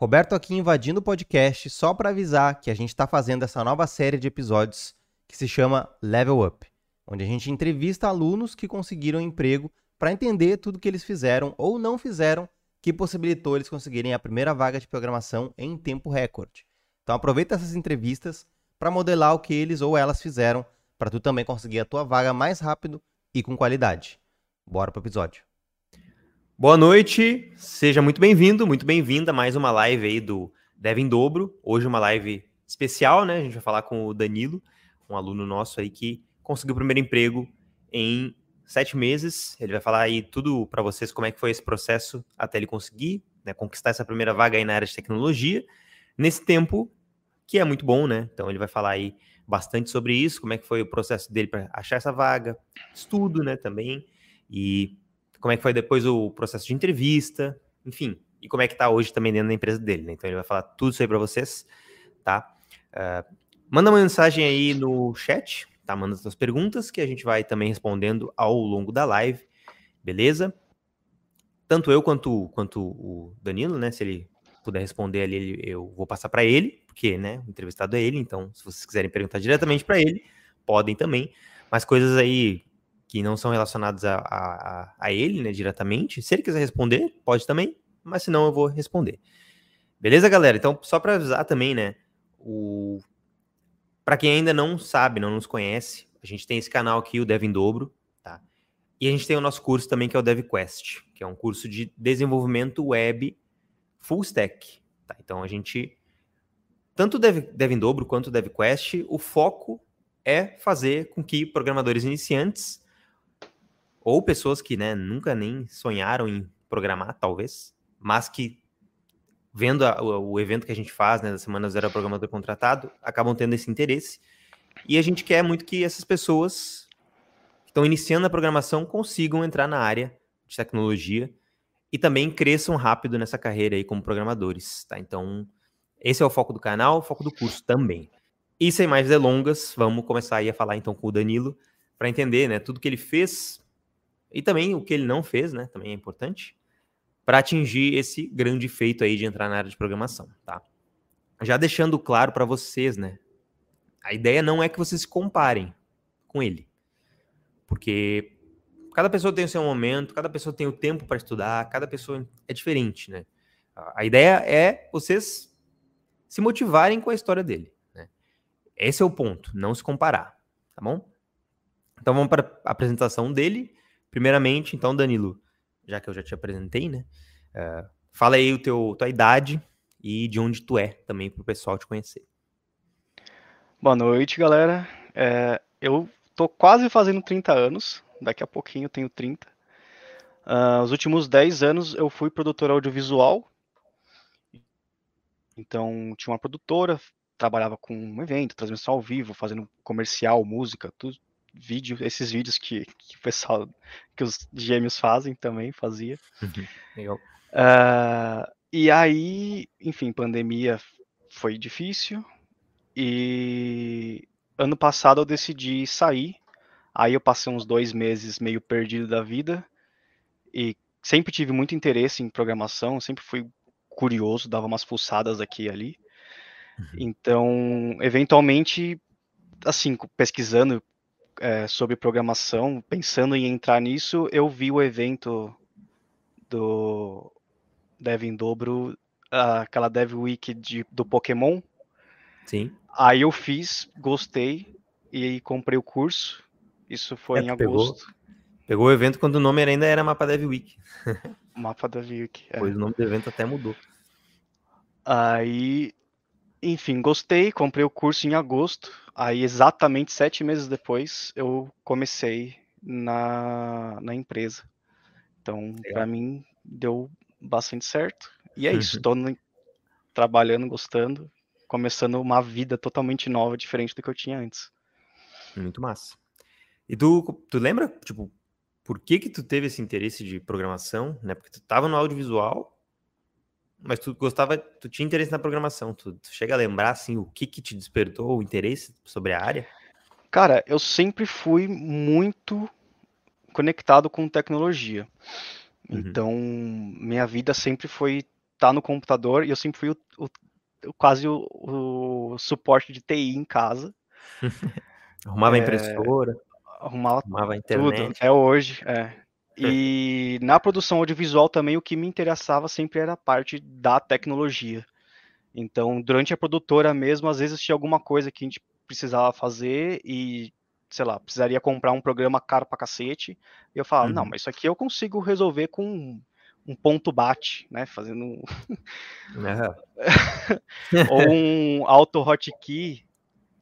Roberto aqui invadindo o podcast só para avisar que a gente está fazendo essa nova série de episódios que se chama Level Up, onde a gente entrevista alunos que conseguiram emprego para entender tudo que eles fizeram ou não fizeram que possibilitou eles conseguirem a primeira vaga de programação em tempo recorde. Então aproveita essas entrevistas para modelar o que eles ou elas fizeram para tu também conseguir a tua vaga mais rápido e com qualidade. Bora pro episódio. Boa noite, seja muito bem-vindo, muito bem-vinda mais uma live aí do Dev em Dobro. Hoje uma live especial, né? A gente vai falar com o Danilo, um aluno nosso aí que conseguiu o primeiro emprego em sete meses. Ele vai falar aí tudo para vocês como é que foi esse processo até ele conseguir né, conquistar essa primeira vaga aí na área de tecnologia. Nesse tempo, que é muito bom, né? Então ele vai falar aí bastante sobre isso, como é que foi o processo dele para achar essa vaga, estudo, né, também, e como é que foi depois o processo de entrevista, enfim, e como é que tá hoje também dentro da empresa dele, né? Então ele vai falar tudo isso aí para vocês, tá? Uh, manda uma mensagem aí no chat, tá? Manda as suas perguntas que a gente vai também respondendo ao longo da live, beleza? Tanto eu quanto, quanto o Danilo, né? Se ele puder responder ali, eu vou passar para ele, porque, né, o entrevistado é ele, então se vocês quiserem perguntar diretamente para ele, podem também. Mas coisas aí que não são relacionadas a, a, a ele, né, diretamente. Se ele quiser responder, pode também, mas se não, eu vou responder. Beleza, galera? Então, só para avisar também, né, o... para quem ainda não sabe, não nos conhece, a gente tem esse canal aqui, o Dev em Dobro, tá? E a gente tem o nosso curso também, que é o DevQuest, que é um curso de desenvolvimento web full stack, tá? Então, a gente, tanto o Dev, Dev em Dobro quanto o DevQuest, o foco é fazer com que programadores iniciantes ou pessoas que né, nunca nem sonharam em programar, talvez, mas que vendo a, o, o, evento que a gente faz, né, da Semana Zero Programador Contratado, acabam tendo esse interesse. E a gente quer muito que essas pessoas que estão iniciando a programação consigam entrar na área de tecnologia e também cresçam rápido nessa carreira aí como programadores, tá? Então, esse é o foco do canal, o foco do curso também. E sem mais delongas, vamos começar aí a falar então com o Danilo para entender, né, tudo que ele fez e também o que ele não fez, né? Também é importante. Para atingir esse grande feito aí de entrar na área de programação, tá? Já deixando claro para vocês, né? A ideia não é que vocês se comparem com ele. Porque cada pessoa tem o seu momento, cada pessoa tem o tempo para estudar, cada pessoa é diferente, né? A ideia é vocês se motivarem com a história dele. Né? Esse é o ponto, não se comparar, tá bom? Então vamos para a apresentação dele Primeiramente, então, Danilo, já que eu já te apresentei, né? Uh, fala aí o teu, tua idade e de onde tu é também para o pessoal te conhecer. Boa noite, galera. É, eu tô quase fazendo 30 anos, daqui a pouquinho eu tenho 30. Uh, ah, os últimos 10 anos eu fui produtor audiovisual. Então, tinha uma produtora, trabalhava com um evento, transmissão ao vivo, fazendo comercial, música, tudo, vídeo, esses vídeos que, que o pessoal, que os gêmeos fazem também, fazia. Uhum. Legal. Uh, e aí, enfim, pandemia foi difícil. E ano passado eu decidi sair. Aí eu passei uns dois meses meio perdido da vida. E sempre tive muito interesse em programação, sempre fui curioso, dava umas pulsadas aqui e ali. Uhum. Então, eventualmente, assim, pesquisando é, sobre programação, pensando em entrar nisso, eu vi o evento do Dev em Dobro, aquela Dev Week de, do Pokémon. Sim. Aí eu fiz, gostei e comprei o curso. Isso foi é, em agosto. Pegou, pegou, o evento quando o nome ainda era Mapa Dev Week. Mapa Dev Week. É. Pois o nome do evento até mudou. Aí, enfim, gostei, comprei o curso em agosto. Aí, exatamente sete meses depois, eu comecei na, na empresa. Então, para mim, deu bastante certo. E é isso, estou trabalhando, gostando, começando uma vida totalmente nova, diferente do que eu tinha antes. Muito massa. E tu, tu lembra, tipo, por que que tu teve esse interesse de programação, né? Porque tu tava no audiovisual mas tu gostava, tu tinha interesse na programação, tu, tu chega a lembrar, assim, o que que te despertou o interesse sobre a área? Cara, eu sempre fui muito conectado com tecnologia. Uhum. Então, minha vida sempre foi tá no computador e eu sempre fui o, o quase o, o, suporte de TI em casa. arrumava é, impressora, arrumava, arrumava a internet. Tudo, até hoje, é. E na produção audiovisual também o que me interessava sempre era a parte da tecnologia. Então, durante a produtora mesmo, às vezes tinha alguma coisa que a gente precisava fazer e, sei lá, precisaria comprar um programa caro pra cacete. E eu falava, uhum. não, mas isso aqui eu consigo resolver com um ponto bate, né? Fazendo um... ou um auto hotkey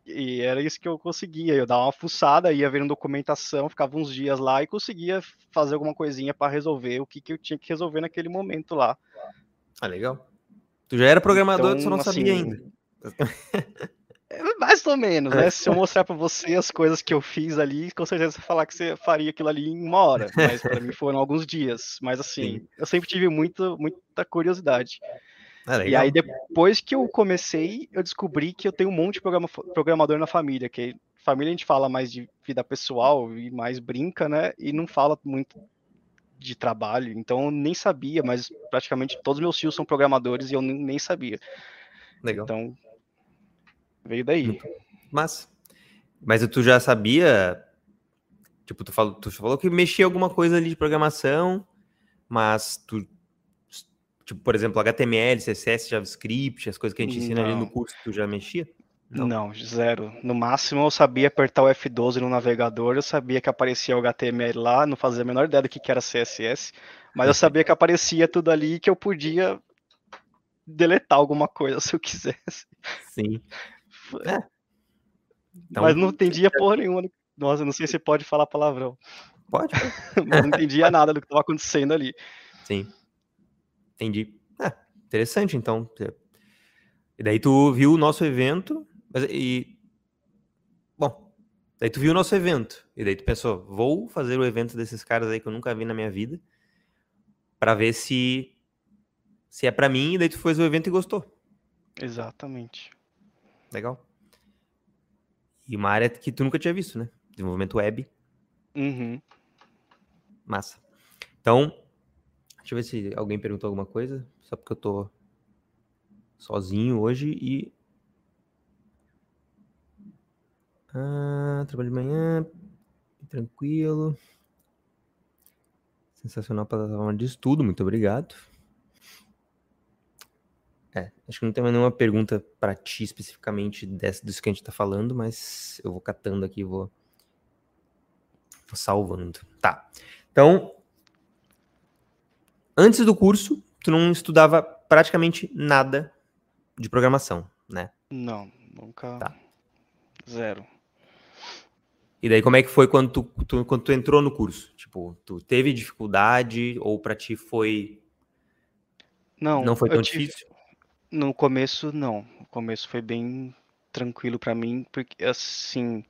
e era isso que eu conseguia. Eu dava uma fuçada, ia vendo documentação, ficava uns dias lá e conseguia fazer alguma coisinha para resolver o que, que eu tinha que resolver naquele momento lá. Ah, legal. Tu já era programador, então, tu só não assim, sabia ainda. É, mais ou menos, né? Se eu mostrar para você as coisas que eu fiz ali, com certeza você falar que você faria aquilo ali em uma hora. Mas para mim foram alguns dias. Mas assim, Sim. eu sempre tive muito, muita curiosidade. Ah, e aí, depois que eu comecei, eu descobri que eu tenho um monte de programa, programador na família, que família a gente fala mais de vida pessoal e mais brinca, né? E não fala muito de trabalho, então eu nem sabia, mas praticamente todos meus tios são programadores e eu nem sabia. Legal. Então, veio daí. Mas, mas tu já sabia, tipo, tu falou, tu falou que mexia alguma coisa ali de programação, mas tu Tipo, por exemplo, HTML, CSS, JavaScript, as coisas que a gente ensina não. ali no curso, tu já mexia? Não. não. zero. No máximo eu sabia apertar o F12 no navegador, eu sabia que aparecia o HTML lá, não fazia a menor ideia do que era CSS, mas eu sabia que aparecia tudo ali e que eu podia deletar alguma coisa se eu quisesse. Sim. É. Então, mas não entendia porra nenhuma. Nossa, não sei se pode falar palavrão. Pode. mas não entendia nada do que estava acontecendo ali. Sim. Entendi. É, interessante, então. E daí tu viu o nosso evento, mas, e. Bom, daí tu viu o nosso evento, e daí tu pensou, vou fazer o evento desses caras aí que eu nunca vi na minha vida, para ver se se é para mim, e daí tu fez o evento e gostou. Exatamente. Legal. E uma área que tu nunca tinha visto, né? Desenvolvimento web. Uhum. Massa. Então, Deixa eu ver se alguém perguntou alguma coisa. Só porque eu tô sozinho hoje e. Ah, trabalho de manhã. Tranquilo. Sensacional plataforma de estudo, muito obrigado. É, acho que não tem mais nenhuma pergunta para ti especificamente dessa, disso que a gente tá falando, mas eu vou catando aqui vou, vou salvando. Tá. Então, antes do curso, tu não estudava praticamente nada de programação, né? Não, nunca. Tá. Zero. E daí, como é que foi quando tu, tu, quando tu entrou no curso? Tipo, tu teve dificuldade ou para ti foi. Não, não foi tão tive... difícil? No começo, não. O começo foi bem tranquilo para mim, porque assim,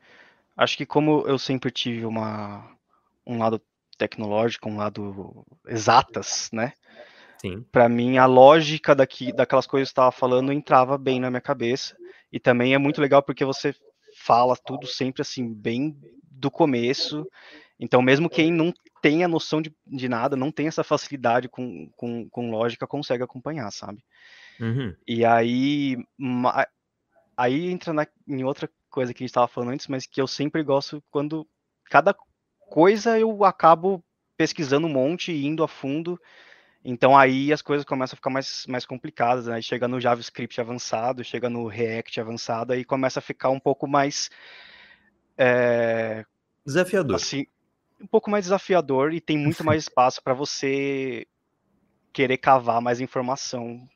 acho que como eu sempre tive uma um lado tecnológico, um lado exatas, né? Sim. Para mim, a lógica daqui, daquelas coisas que estava falando entrava bem na minha cabeça. E também é muito legal porque você fala tudo sempre assim, bem do começo. Então, mesmo quem não tem a noção de, de nada, não tem essa facilidade com, com, com lógica, consegue acompanhar, sabe? Uhum. E aí, aí entra na, em outra coisa que a gente estava falando antes, mas que eu sempre gosto quando cada coisa eu acabo pesquisando um monte e indo a fundo. Então aí as coisas começam a ficar mais, mais complicadas, né? Chega no JavaScript avançado, chega no React avançado, aí começa a ficar um pouco mais. É, desafiador. Assim, um pouco mais desafiador e tem muito mais espaço para você querer cavar mais informação.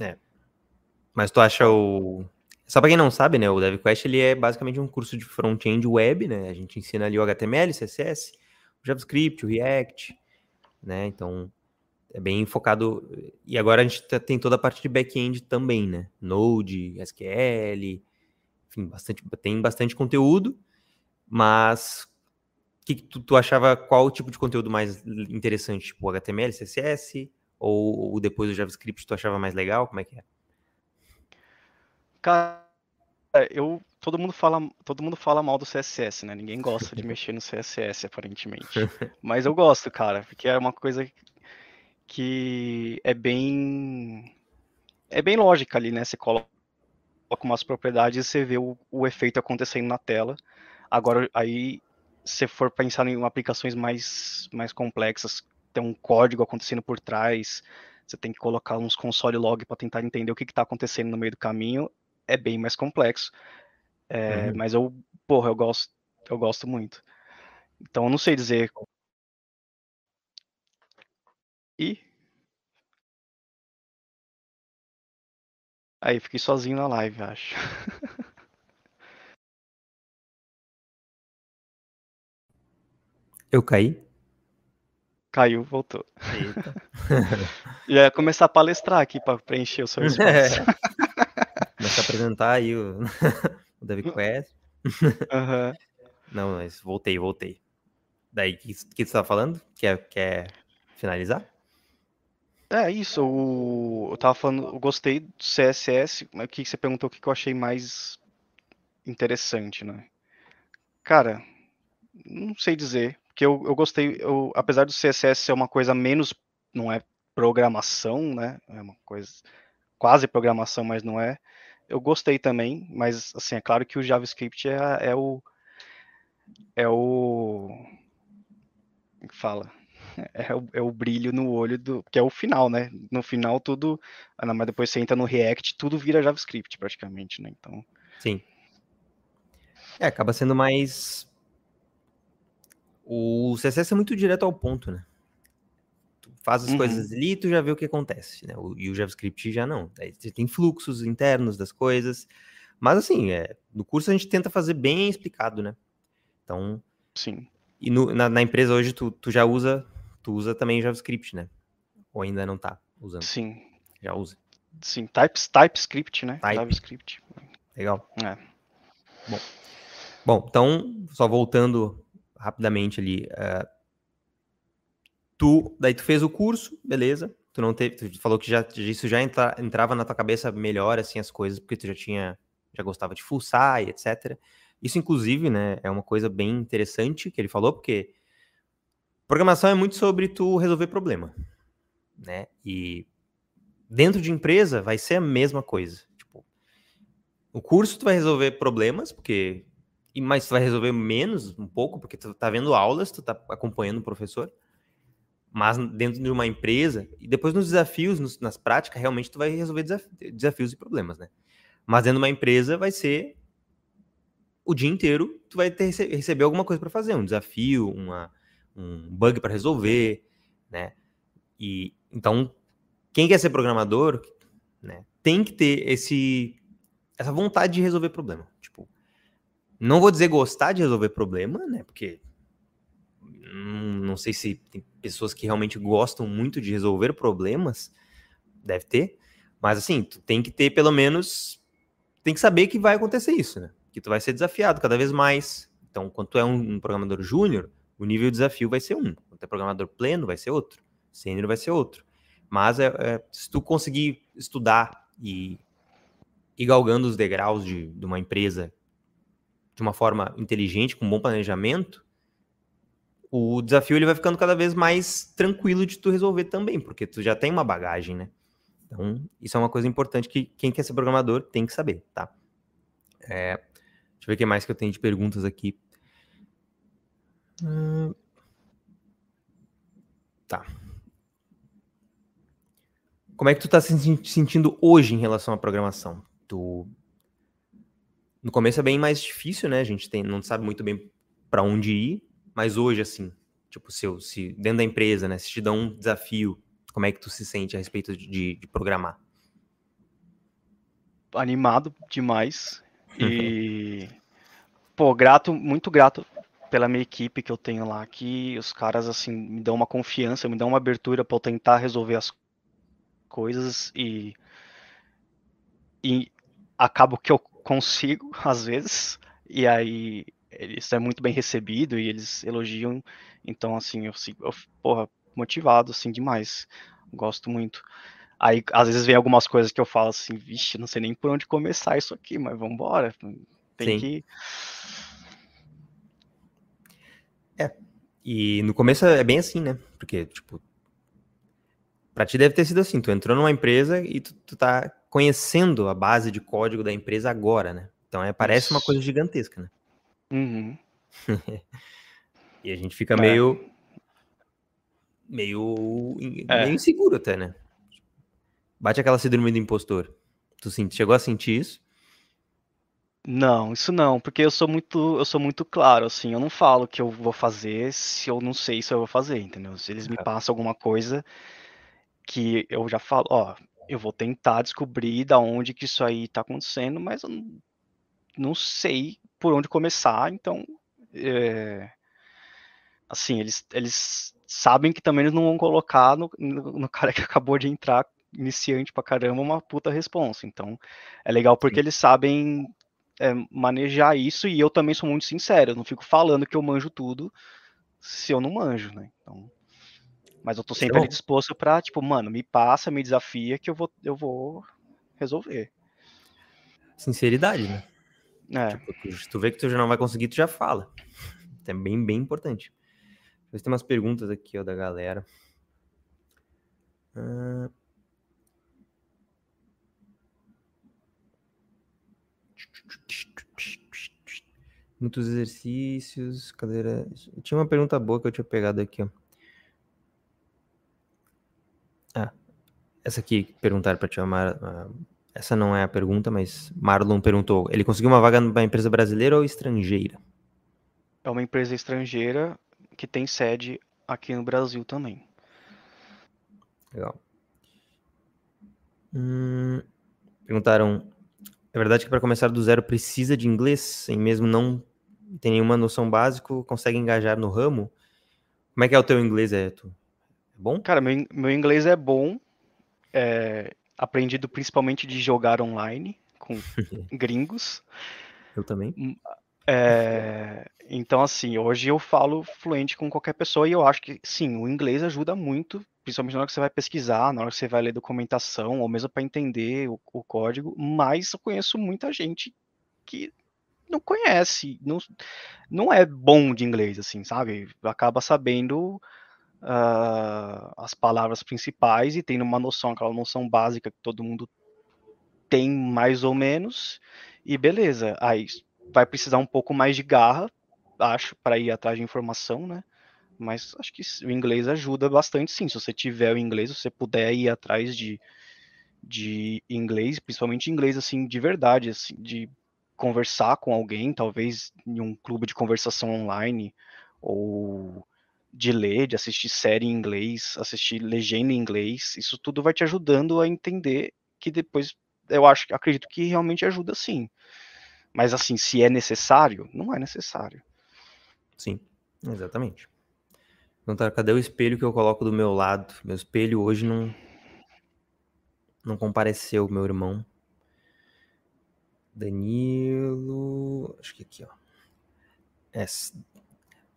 É. Mas tu acha o, só para quem não sabe, né, o DevQuest ele é basicamente um curso de front-end web, né? A gente ensina ali o HTML, CSS, o JavaScript, o React, né? Então é bem focado. E agora a gente tá, tem toda a parte de back-end também, né? Node, SQL, enfim, bastante, tem bastante conteúdo, mas que, que tu, tu, achava qual o tipo de conteúdo mais interessante? Tipo, HTML, CSS? Ou, ou depois o JavaScript tu achava mais legal? Como é que é? Cara, eu todo mundo fala, todo mundo fala mal do CSS, né? Ninguém gosta de mexer no CSS, aparentemente. Mas eu gosto, cara, porque é uma coisa que é bem é bem lógica ali, né? Você coloca umas propriedades e você vê o, o efeito acontecendo na tela. Agora, aí, se for pensar em aplicações mais, mais complexas, tem um código acontecendo por trás, você tem que colocar uns console log para tentar entender o que está acontecendo no meio do caminho, é bem mais complexo. É, uhum. Mas eu, porra, eu gosto, eu gosto muito. Então eu não sei dizer. E aí fiquei sozinho na live, acho. Eu caí? Caiu, voltou. Eita. ia começar a palestrar aqui para preencher o seu espaço. É. Começar a apresentar aí o, o David Quest. Uhum. Não, mas voltei, voltei. Daí, o que, que você estava falando? Quer, quer finalizar? É isso, o, eu tava falando, eu gostei do CSS, mas o que você perguntou o que eu achei mais interessante, né? Cara, não sei dizer, porque eu, eu gostei, eu, apesar do CSS ser uma coisa menos, não é programação, né? É uma coisa quase programação, mas não é. Eu gostei também, mas assim, é claro que o JavaScript é, é o é o fala? É o, é o brilho no olho do. Que é o final, né? No final tudo. Mas depois você entra no React, tudo vira JavaScript praticamente, né? Então. Sim. É, acaba sendo mais. O CSS é muito direto ao ponto, né? Faz as uhum. coisas ali e tu já vê o que acontece, né? O, e o JavaScript já não. Você tem fluxos internos das coisas. Mas assim, é, no curso a gente tenta fazer bem explicado, né? Então. Sim. E no, na, na, empresa hoje tu, tu já usa, tu usa também JavaScript, né? Ou ainda não tá usando? Sim. Já usa. Sim, types, TypeScript, né? Type. JavaScript. Legal. É. Bom. Bom, então, só voltando rapidamente ali. Uh, tu, daí tu fez o curso, beleza. Tu não teve, tu falou que já, isso já entra, entrava na tua cabeça melhor, assim, as coisas, porque tu já tinha, já gostava de fuçar e etc. Isso, inclusive, né, é uma coisa bem interessante que ele falou, porque programação é muito sobre tu resolver problema, né? E dentro de empresa vai ser a mesma coisa. Tipo, o curso tu vai resolver problemas, porque mas tu vai resolver menos um pouco, porque tu tá vendo aulas, tu tá acompanhando o professor. Mas dentro de uma empresa, e depois nos desafios, nos, nas práticas, realmente tu vai resolver desafios e problemas, né? Mas dentro de uma empresa vai ser o dia inteiro tu vai ter, receber alguma coisa para fazer, um desafio, uma, um bug para resolver, né? E então quem quer ser programador, né, tem que ter esse essa vontade de resolver problema. Tipo, não vou dizer gostar de resolver problema, né? Porque não sei se tem pessoas que realmente gostam muito de resolver problemas, deve ter, mas assim, tu tem que ter pelo menos tem que saber que vai acontecer isso, né? que tu vai ser desafiado cada vez mais. Então, quando tu é um, um programador júnior, o nível de desafio vai ser um. Quando tu é programador pleno, vai ser outro. Sênior vai ser outro. Mas é, é, se tu conseguir estudar e ir galgando os degraus de, de uma empresa de uma forma inteligente, com bom planejamento, o desafio ele vai ficando cada vez mais tranquilo de tu resolver também, porque tu já tem uma bagagem, né? Então, isso é uma coisa importante que quem quer ser programador tem que saber, tá? É, Deixa eu ver o que mais que eu tenho de perguntas aqui. Hum... Tá. Como é que tu tá se sentindo hoje em relação à programação? Tu... No começo é bem mais difícil, né? A gente tem, não sabe muito bem para onde ir, mas hoje, assim, tipo, se, eu, se dentro da empresa, né? Se te dão um desafio, como é que tu se sente a respeito de, de programar? Animado demais. E, pô, grato, muito grato pela minha equipe que eu tenho lá, que os caras, assim, me dão uma confiança, me dão uma abertura para eu tentar resolver as coisas e, e acabo que eu consigo, às vezes, e aí isso é muito bem recebido e eles elogiam, então, assim, eu, eu porra, motivado, assim, demais, gosto muito. Aí, às vezes, vem algumas coisas que eu falo assim, vixe, não sei nem por onde começar isso aqui, mas vamos embora. Tem Sim. que. É. E no começo é bem assim, né? Porque, tipo. Pra ti deve ter sido assim, tu entrou numa empresa e tu, tu tá conhecendo a base de código da empresa agora, né? Então é, parece uma coisa gigantesca, né? Uhum. e a gente fica É. meio. meio. É. meio inseguro até, né? Bate aquela síndrome do impostor. Tu chegou a sentir isso? Não, isso não, porque eu sou muito, eu sou muito claro, assim, eu não falo que eu vou fazer se eu não sei se eu vou fazer, entendeu? Se eles me Tá. passam alguma coisa que eu já falo, ó, eu vou tentar descobrir da onde que isso aí tá acontecendo, mas eu não, não sei por onde começar, então, é, assim, eles, eles sabem que também eles não vão colocar no, no, no cara que acabou de entrar, iniciante pra caramba, uma puta responsa, então, é legal porque Sim. eles sabem é, manejar isso e eu também sou muito sincero, eu não fico falando que eu manjo tudo se eu não manjo, né? Então, mas eu tô sempre disposto pra, tipo, mano, me passa, me desafia que eu vou, eu vou resolver. Sinceridade, né? É, Tipo, tu, tu vê que tu já não vai conseguir, tu já fala. É bem, bem importante. Deixa eu tem umas perguntas aqui, ó, da galera. Ah. Muitos exercícios, cadeira. Tinha uma pergunta boa que eu tinha pegado aqui, ó. Ah, essa aqui perguntaram para ti, ó, Mar... Essa não é a pergunta, mas Marlon perguntou: ele conseguiu uma vaga numa empresa brasileira ou estrangeira? é uma empresa estrangeira que tem sede aqui no Brasil também. Legal. Hum, perguntaram: é verdade que para começar do zero precisa de inglês, sem mesmo não ter nenhuma noção básica, consegue engajar no ramo? Como é que é o teu inglês? É, tu... é bom? Cara, meu, meu inglês é bom, é, aprendido principalmente de jogar online com gringos. Eu também. É, então, assim, hoje eu falo fluente com qualquer pessoa e eu acho que, sim, o inglês ajuda muito, principalmente na hora que você vai pesquisar, na hora que você vai ler documentação, ou mesmo para entender o, o código. Mas eu conheço muita gente que não conhece, não, não é bom de inglês, assim, sabe? Acaba sabendo ah, as palavras principais e tendo uma noção, aquela noção básica que todo mundo tem mais ou menos, e beleza. Aí vai precisar um pouco mais de garra, acho, para ir atrás de informação, né? Mas acho que o inglês ajuda bastante, sim. Se você tiver o inglês, você puder ir atrás de, de inglês, principalmente inglês assim de verdade, assim, de conversar com alguém, talvez em um clube de conversação online, ou de ler, de assistir série em inglês, assistir legenda em inglês, isso tudo vai te ajudando a entender que depois eu acho, acredito que realmente ajuda sim. Mas assim, se é necessário, não é necessário. Sim, exatamente. Perguntaram, cadê o espelho que eu coloco do meu lado? Meu espelho hoje não. Não compareceu, meu irmão. Danilo. Acho que aqui, ó. Essa.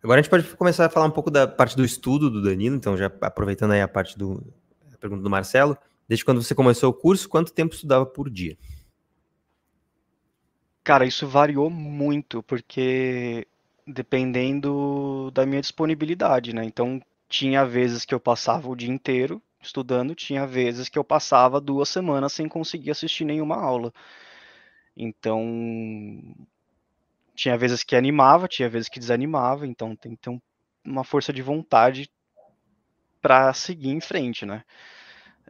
Agora a gente pode começar a falar um pouco da parte do estudo do Danilo, então já aproveitando aí a parte do. A pergunta do Marcelo. Desde quando você começou o curso, quanto tempo estudava por dia? Cara, isso variou muito, porque dependendo da minha disponibilidade, né? Então, tinha vezes que eu passava o dia inteiro estudando, tinha vezes que eu passava duas semanas sem conseguir assistir nenhuma aula. Então, tinha vezes que animava, tinha vezes que desanimava, então tem que ter um- uma força de vontade para seguir em frente, né?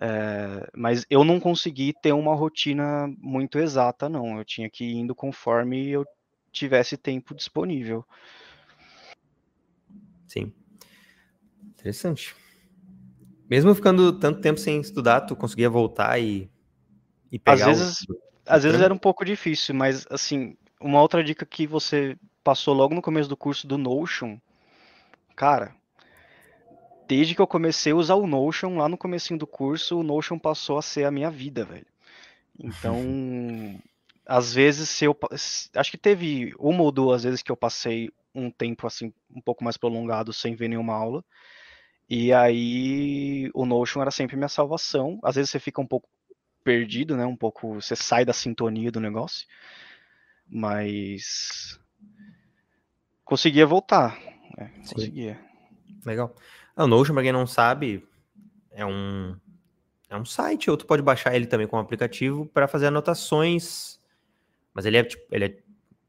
É, mas eu não consegui ter uma rotina muito exata, não. Eu tinha que ir indo conforme eu tivesse tempo disponível. Sim. Interessante. Mesmo ficando tanto tempo sem estudar, tu conseguia voltar e, e Às pegar vezes, o. às vezes era um pouco difícil, mas assim, uma outra dica que você passou logo no começo do curso do Notion, cara, desde que eu comecei a usar o Notion lá no comecinho do curso, o Notion passou a ser a minha vida, velho. Então, às vezes se eu acho que teve uma ou duas vezes que eu passei um tempo assim um pouco mais prolongado sem ver nenhuma aula. E aí o Notion era sempre minha salvação. Às vezes você fica um pouco perdido, né? Um pouco, você sai da sintonia do negócio, mas conseguia voltar, né? Conseguia. Legal. Ah, o Notion, pra quem não sabe, é um é um site, ou tu pode baixar ele também como aplicativo para fazer anotações. Mas ele é tipo, ele é,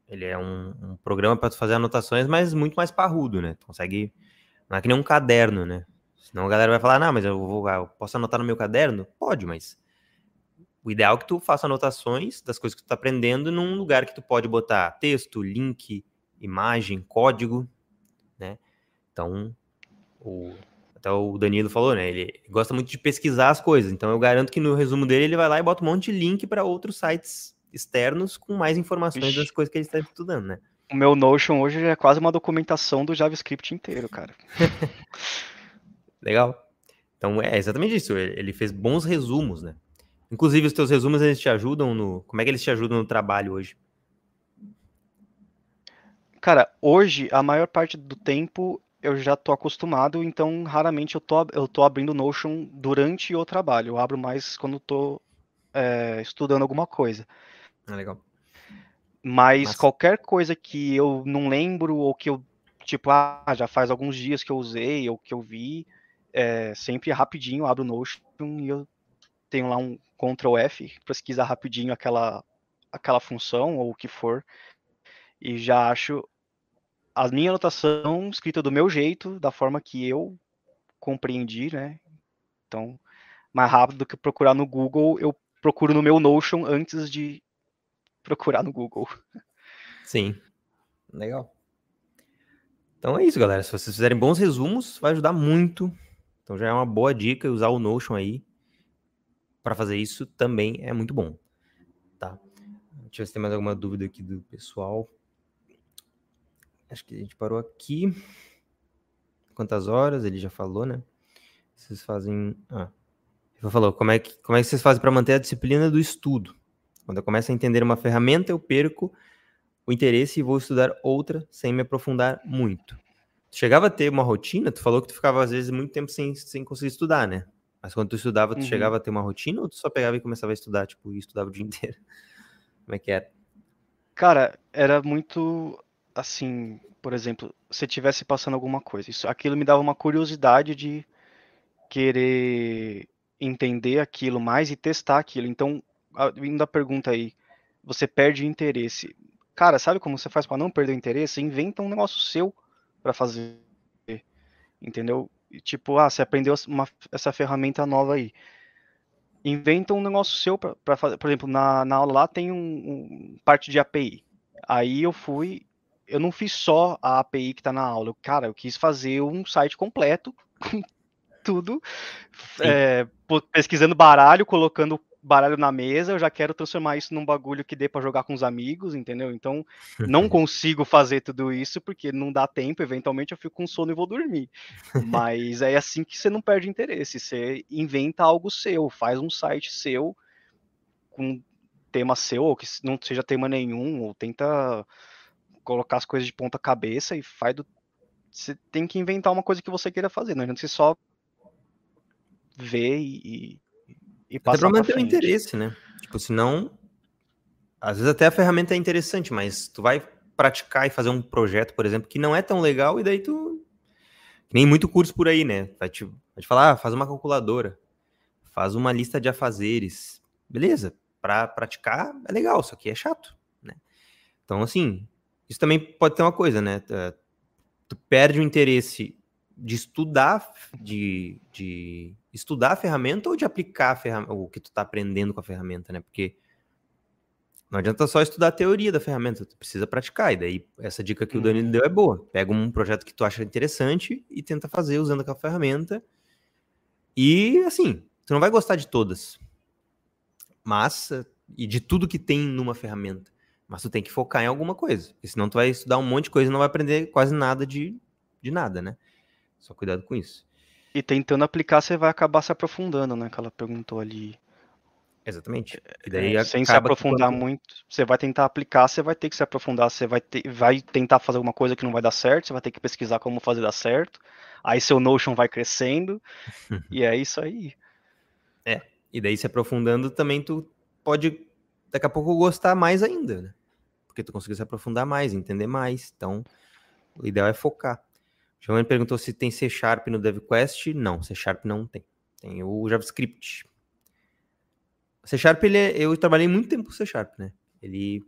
ele é um, um programa para fazer anotações, mas muito mais parrudo, né? Tu consegue. Não é que nem um caderno, né? Senão a galera vai falar, não, mas eu, vou, eu posso anotar no meu caderno? Pode, mas o ideal é que tu faça anotações das coisas que tu tá aprendendo num lugar que tu pode botar texto, link, imagem, código, né? Então, o, até o Danilo falou, né? Ele gosta muito de pesquisar as coisas. Então, eu garanto que no resumo dele ele vai lá e bota um monte de link para outros sites externos com mais informações Ixi. das coisas que ele está estudando, né? O meu Notion hoje é quase uma documentação do JavaScript inteiro, cara. Legal. Então, é exatamente isso. Ele fez bons resumos, né? Inclusive, os teus resumos, eles te ajudam no... Como é que eles te ajudam no trabalho hoje? Cara, hoje, a maior parte do tempo, eu já tô acostumado, então raramente eu tô, eu tô abrindo Notion durante o trabalho. Eu abro mais quando tô é, estudando alguma coisa. Ah, legal. Mas Nossa. qualquer coisa que eu não lembro, ou que eu, tipo, ah, já faz alguns dias que eu usei, ou que eu vi, é, sempre rapidinho eu abro o Notion e eu tenho lá um Ctrl F, pesquisar rapidinho aquela, aquela função ou o que for, e já acho a minha anotação escrita do meu jeito, da forma que eu compreendi, né? Então, mais rápido do que procurar no Google, eu procuro no meu Notion antes de procurar no Google. Sim. Legal. Então é isso, galera. Se vocês fizerem bons resumos, vai ajudar muito. Então já é uma boa dica usar o Notion aí para fazer isso também é muito bom. Tá? Deixa eu ver se tem mais alguma dúvida aqui do pessoal. Acho que a gente parou aqui. Quantas horas? Ele já falou, né? Vocês fazem. Ah. Ele falou: como é que, como é que vocês fazem para manter a disciplina do estudo? Quando eu começo a entender uma ferramenta, eu perco o interesse e vou estudar outra sem me aprofundar muito. Chegava a ter uma rotina? Tu falou que tu ficava, às vezes, muito tempo sem, sem conseguir estudar, né? Mas quando tu estudava, tu uhum. chegava a ter uma rotina ou tu só pegava e começava a estudar, tipo, e estudava o dia inteiro? Como é que era? Cara, era muito assim, por exemplo, se tivesse passando alguma coisa, isso, aquilo me dava uma curiosidade de querer entender aquilo mais e testar aquilo. Então, vindo a pergunta aí, você perde o interesse. Cara, sabe como você faz para não perder o interesse? Inventa um negócio seu para fazer. Entendeu? Tipo, ah, você aprendeu uma, essa ferramenta nova aí. Inventa um negócio seu para fazer. Por exemplo, na, na aula lá tem um, um, parte de API. Aí eu fui. Eu não fiz só a API que está na aula. Cara, eu quis fazer um site completo com tudo. É, pesquisando baralho, colocando baralho na mesa, eu já quero transformar isso num bagulho que dê para jogar com os amigos, entendeu? Então, não consigo fazer tudo isso porque não dá tempo, eventualmente eu fico com sono e vou dormir. Mas é assim que você não perde interesse, você inventa algo seu, faz um site seu com tema seu, ou que não seja tema nenhum, ou tenta colocar as coisas de ponta cabeça e faz do você tem que inventar uma coisa que você queira fazer, não adianta você só ver e, e passar Até pra manter o interesse, né? Tipo, senão. Às vezes até a ferramenta é interessante, mas tu vai praticar e fazer um projeto, por exemplo, que não é tão legal, e daí tu. Nem muito curso por aí, né? Vai te, vai te falar, ah, faz uma calculadora, faz uma lista de afazeres. Beleza, para praticar é legal, só que é chato, né? Então, assim, isso também pode ter uma coisa, né? Tu perde o interesse de estudar, de, de estudar a ferramenta ou de aplicar a ferramenta, o que tu está aprendendo com a ferramenta, né? Porque não adianta só estudar a teoria da ferramenta, tu precisa praticar. E daí, essa dica que o Danilo uhum. deu é boa. Pega um projeto que tu acha interessante e tenta fazer usando aquela ferramenta. E, assim, tu não vai gostar de todas. Mas, e de tudo que tem numa ferramenta. Mas tu tem que focar em alguma coisa. Porque senão tu vai estudar um monte de coisa e não vai aprender quase nada de, de nada, né? Só cuidado com isso. E tentando aplicar, você vai acabar se aprofundando, né? Que ela perguntou ali. Exatamente. E daí é, sem se aprofundar quando... muito, você vai tentar aplicar, você vai ter que se aprofundar, você vai, ter, vai tentar fazer alguma coisa que não vai dar certo, você vai ter que pesquisar como fazer dar certo. Aí seu Notion vai crescendo. e é isso aí. É. E daí se aprofundando também tu pode daqui a pouco gostar mais ainda, né? Porque tu conseguiu se aprofundar mais, entender mais. Então, o ideal é focar. Giovanni perguntou se tem C Sharp no DevQuest. Não, C Sharp não tem. Tem o JavaScript. C Sharp, ele é, eu trabalhei muito tempo com C Sharp, né? Ele,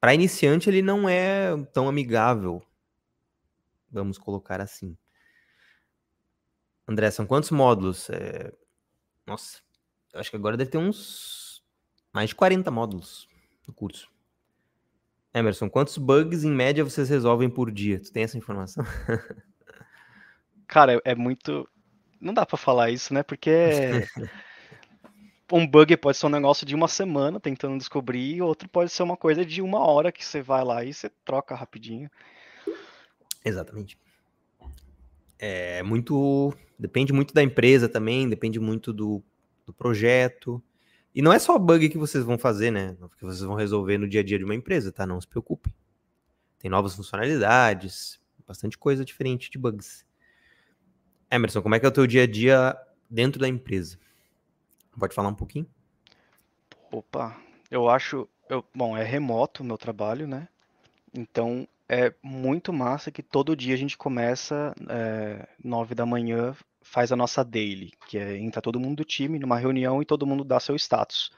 para iniciante, ele não é tão amigável, vamos colocar assim. André, são quantos módulos? É... Nossa, eu acho que agora deve ter uns mais de 40 módulos no curso. Emerson, quantos bugs em média vocês resolvem por dia? Tu tem essa informação? Cara, é muito. Não dá para falar isso, né? Porque um bug pode ser um negócio de uma semana tentando descobrir, outro pode ser uma coisa de uma hora que você vai lá e você troca rapidinho. Exatamente. É muito. Depende muito da empresa também, depende muito do, do projeto. E não é só bug que vocês vão fazer, né? Que vocês vão resolver no dia a dia de uma empresa, tá? Não se preocupe. Tem novas funcionalidades, bastante coisa diferente de bugs. Emerson, como é que é o teu dia a dia dentro da empresa? Pode falar um pouquinho? Opa, eu acho, eu, bom, é remoto o meu trabalho, né? Então é muito massa que todo dia a gente começa é, nove da manhã faz a nossa daily, que é entra todo mundo do time numa reunião e todo mundo dá seu status.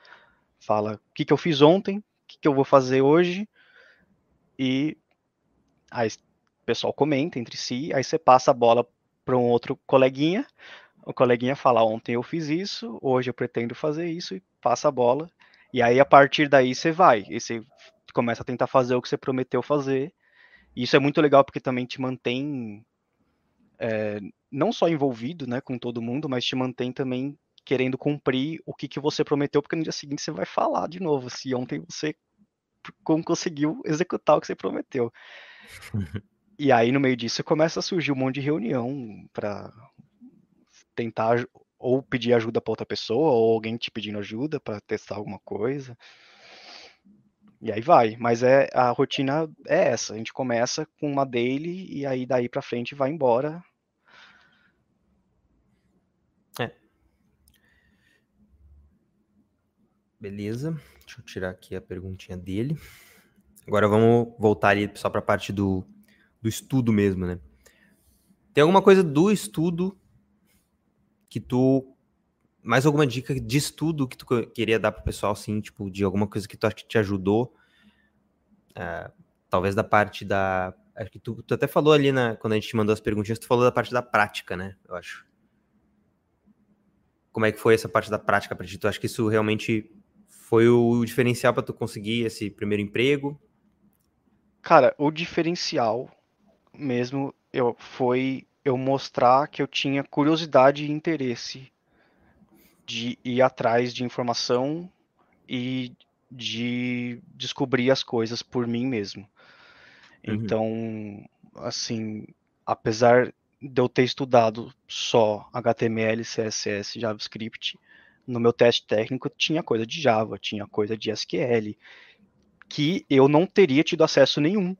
Fala o que, que eu fiz ontem, o que, que eu vou fazer hoje, e aí o pessoal comenta entre si, aí você passa a bola para um outro coleguinha, o coleguinha fala, ontem eu fiz isso, hoje eu pretendo fazer isso, e passa a bola, e aí a partir daí você vai, e você começa a tentar fazer o que você prometeu fazer, e isso é muito legal porque também te mantém é, não só envolvido né, com todo mundo, mas te mantém também querendo cumprir o que, que você prometeu, porque no dia seguinte você vai falar de novo se ontem você conseguiu executar o que você prometeu. e aí, no meio disso, começa a surgir um monte de reunião para tentar ou pedir ajuda para outra pessoa, ou alguém te pedindo ajuda para testar alguma coisa. E aí vai, mas é a rotina é essa. A gente começa com uma daily e aí daí para frente vai embora. É. Beleza. Deixa eu tirar aqui a perguntinha dele. Agora vamos voltar ali só para a parte do, do estudo mesmo, né? Tem alguma coisa do estudo que tu mais alguma dica de estudo que tu queria dar pro pessoal, assim, tipo, de alguma coisa que tu acha que te ajudou? Uh, talvez da parte da. Acho que tu, tu, até falou ali na, quando a gente te mandou as perguntinhas, tu falou da parte da prática, né? Eu acho. Como é que foi essa parte da prática pra ti? Tu acha que isso realmente foi o diferencial para tu conseguir esse primeiro emprego? Cara, o diferencial mesmo eu, foi eu mostrar que eu tinha curiosidade e interesse de ir atrás de informação e de descobrir as coisas por mim mesmo. Uhum. Então, assim, apesar de eu ter estudado só HTML, CSS, JavaScript, no meu teste técnico tinha coisa de Java, tinha coisa de SQL, que eu não teria tido acesso nenhum,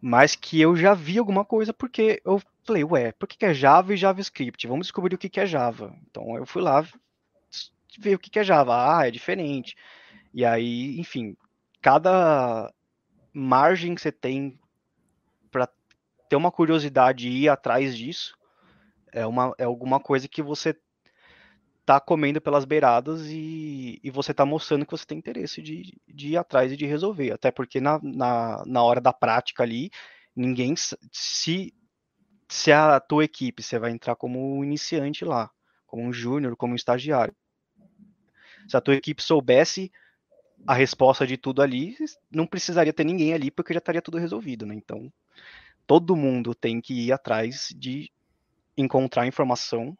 mas que eu já vi alguma coisa porque eu falei, ué, por que é Java e JavaScript? Vamos descobrir o que é Java. Então eu fui lá, ver o que é Java. Ah, é diferente. E aí, enfim, cada margem que você tem para ter uma curiosidade e ir atrás disso é, uma, é alguma coisa que você tá comendo pelas beiradas e, e você tá mostrando que você tem interesse de, de ir atrás e de resolver. Até porque na, na, na hora da prática ali, ninguém se se a tua equipe você vai entrar como iniciante lá, como um júnior, como um estagiário se a tua equipe soubesse a resposta de tudo ali, não precisaria ter ninguém ali porque já estaria tudo resolvido, né? Então, todo mundo tem que ir atrás de encontrar informação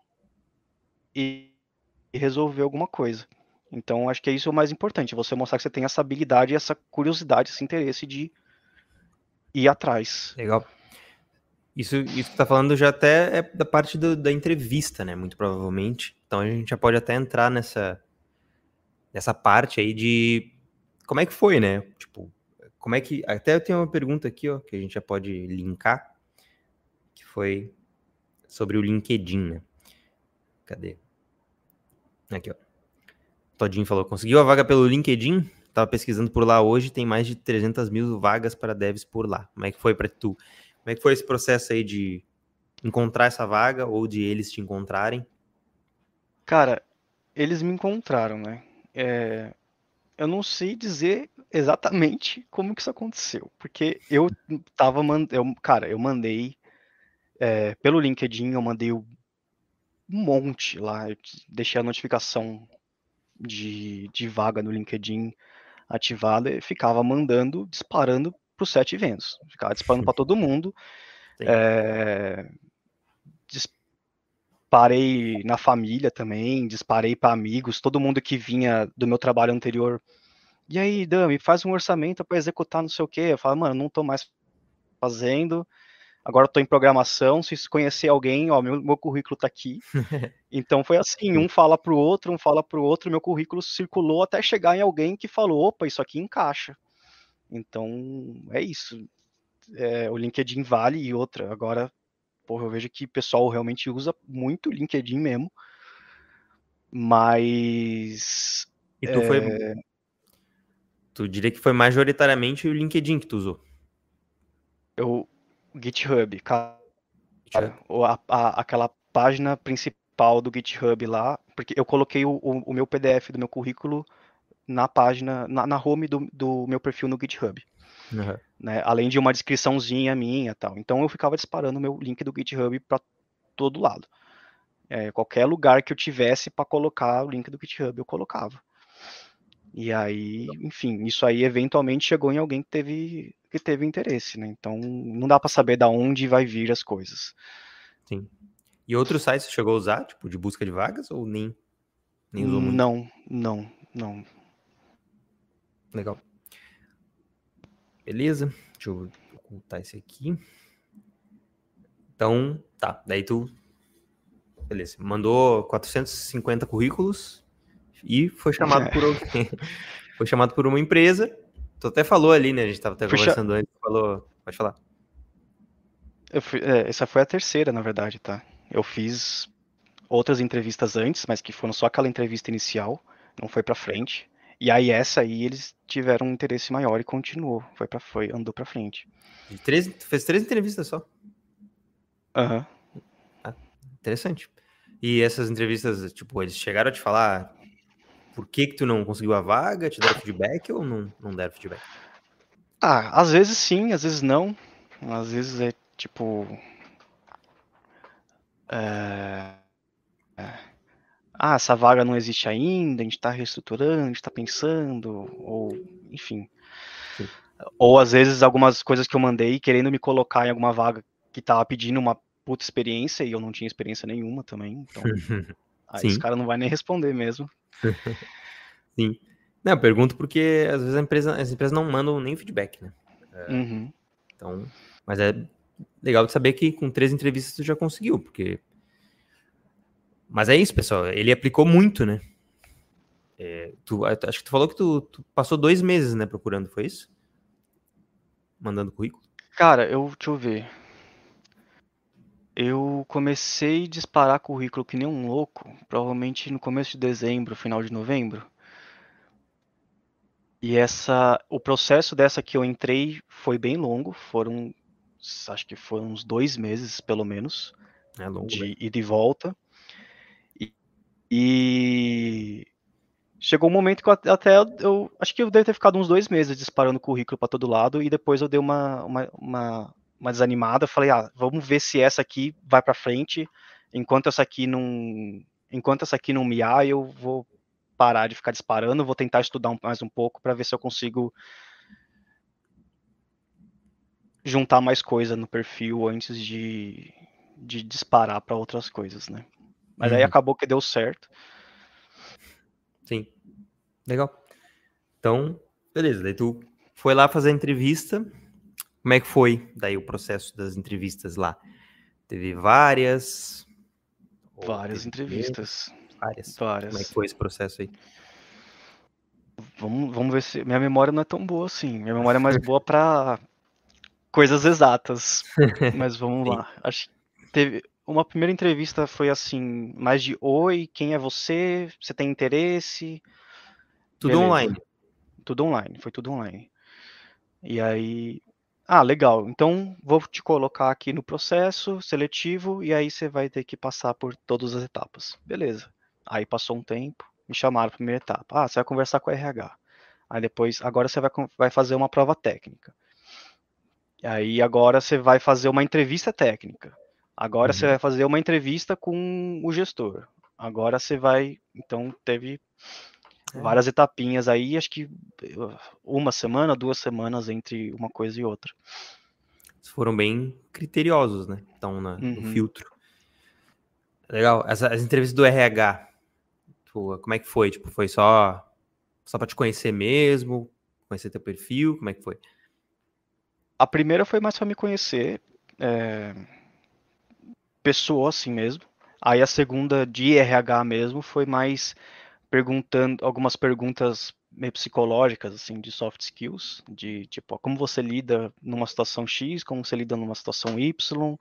e resolver alguma coisa. Então, acho que é isso o mais importante, você mostrar que você tem essa habilidade, essa curiosidade, esse interesse de ir atrás. Legal. Isso, isso que tá falando já até é da parte do, da entrevista, né? Muito provavelmente. Então a gente já pode até entrar nessa, nessa parte aí de como é que foi, né? Tipo, como é que. Até eu tenho uma pergunta aqui, ó, que a gente já pode linkar, que foi sobre o LinkedIn, né? Cadê? Aqui, ó. Todinho falou: conseguiu a vaga pelo LinkedIn? Tava pesquisando por lá hoje, tem mais de 300 mil vagas para devs por lá. Como é que foi para tu? Como é que foi esse processo aí de encontrar essa vaga ou de eles te encontrarem? Cara, eles me encontraram, né? é, eu não sei dizer exatamente como que isso aconteceu, porque eu tava mandando, cara, eu mandei é, pelo LinkedIn, eu mandei um monte lá, eu deixei a notificação de, de vaga no LinkedIn ativada e ficava mandando, disparando para os sete eventos, ficava disparando para todo mundo. É, disparei na família também, disparei para amigos, todo mundo que vinha do meu trabalho anterior. E aí, Dami, faz um orçamento para executar não sei o quê. Eu falo, mano, não tô mais fazendo. Agora estou em programação. Se conhecer alguém, ó, meu, meu currículo está aqui. então foi assim, um fala para o outro, um fala para o outro. Meu currículo circulou até chegar em alguém que falou, opa, isso aqui encaixa. Então é isso. É, o LinkedIn vale e outra. Agora porra, eu vejo que o pessoal realmente usa muito o LinkedIn mesmo. Mas. E tu é... foi. Tu diria que foi majoritariamente o LinkedIn que tu usou? Eu. GitHub, cara. GitHub. A, a, aquela página principal do GitHub lá, porque eu coloquei o, o, o meu PDF do meu currículo na página, na, na home do, do meu perfil no GitHub. Uhum. Né? Além de uma descriçãozinha minha tal. Então eu ficava disparando meu link do GitHub para todo lado. É, qualquer lugar que eu tivesse para colocar o link do GitHub, eu colocava. E aí, enfim, isso aí eventualmente chegou em alguém que teve, que teve interesse, né? Então não dá para saber da onde vai vir as coisas. Sim. E outros sites você chegou a usar, tipo, de busca de vagas, ou nem, nem usou muito? Não, não, não. Legal. Beleza? Deixa eu ocultar esse aqui. Então, tá. Daí tu. Beleza. Mandou 450 currículos e foi chamado por foi chamado por uma empresa. Tu até falou ali, né? A gente tava até Puxa... conversando antes. Falou. Pode falar. Fui... É, essa foi a terceira, na verdade, tá? Eu fiz outras entrevistas antes, mas que foram só aquela entrevista inicial, não foi para frente. E aí essa aí eles tiveram um interesse maior e continuou, foi para foi andou para frente. E três, fez três entrevistas só. Aham. Uhum. Ah, interessante. E essas entrevistas, tipo, eles chegaram a te falar por que que tu não conseguiu a vaga, te deram feedback ou não, não deram feedback? Ah, às vezes sim, às vezes não. Às vezes é tipo. É... Ah, essa vaga não existe ainda, a gente está reestruturando, a gente está pensando, ou enfim. Sim. Ou às vezes algumas coisas que eu mandei querendo me colocar em alguma vaga que estava pedindo uma puta experiência e eu não tinha experiência nenhuma também. Então, aí Sim. esse cara não vai nem responder mesmo. Sim. Não, eu pergunto porque às vezes empresa, as empresas não mandam nem feedback, né? É, uhum. Então, mas é legal de saber que com três entrevistas tu já conseguiu, porque mas é isso, pessoal. Ele aplicou muito, né? É, tu, acho que tu falou que tu, tu, passou dois meses, né, procurando, foi isso? Mandando currículo? Cara, eu, deixa eu ver. Eu comecei a disparar currículo que nem um louco, provavelmente no começo de dezembro, final de novembro. E essa, o processo dessa que eu entrei foi bem longo, foram, acho que foram uns dois meses, pelo menos, é longo, de ida e volta. E chegou um momento que eu até eu acho que eu devo ter ficado uns dois meses disparando currículo para todo lado e depois eu dei uma, uma, uma, uma, desanimada, falei, ah, vamos ver se essa aqui vai para frente, enquanto essa aqui não enquanto essa aqui não miar, eu vou parar de ficar disparando, vou tentar estudar mais um pouco para ver se eu consigo juntar mais coisa no perfil antes de, de disparar para outras coisas, né? Mas uhum. aí acabou que deu certo. Sim. Legal. Então, beleza. Daí tu foi lá fazer a entrevista. Como é que foi daí o processo das entrevistas lá? Teve várias. Várias entrevistas. Várias. Várias. Como é que foi esse processo aí? Vamos, vamos ver se. Minha memória não é tão boa assim. Minha memória é mais boa para coisas exatas. Mas vamos lá. Acho que teve uma primeira entrevista foi assim, mais de oi, quem é você? Você tem interesse? Tudo Beleza. online. Tudo online, foi tudo online. E aí, ah, legal. Então vou te colocar aqui no processo seletivo e aí você vai ter que passar por todas as etapas. Beleza. Aí passou um tempo, me chamaram para a primeira etapa. Ah, você vai conversar com o RH. Aí depois, agora você vai, vai fazer uma prova técnica. Aí agora você vai fazer uma entrevista técnica. Agora uhum. você vai fazer uma entrevista com o gestor. Agora você vai. Então teve. Várias etapinhas aí, acho que uma semana, duas semanas entre uma coisa e outra. Foram bem criteriosos, né? Então, na, uhum. no filtro. Legal. Essa, as entrevistas do RH, tipo, como é que foi? Tipo, foi só só para te conhecer mesmo, conhecer teu perfil, como é que foi? A primeira foi mais para me conhecer, é... pessoa assim mesmo. Aí a segunda de RH mesmo foi mais perguntando algumas perguntas meio psicológicas assim de soft skills, de tipo como você lida numa situação X, como você lida numa situação Y,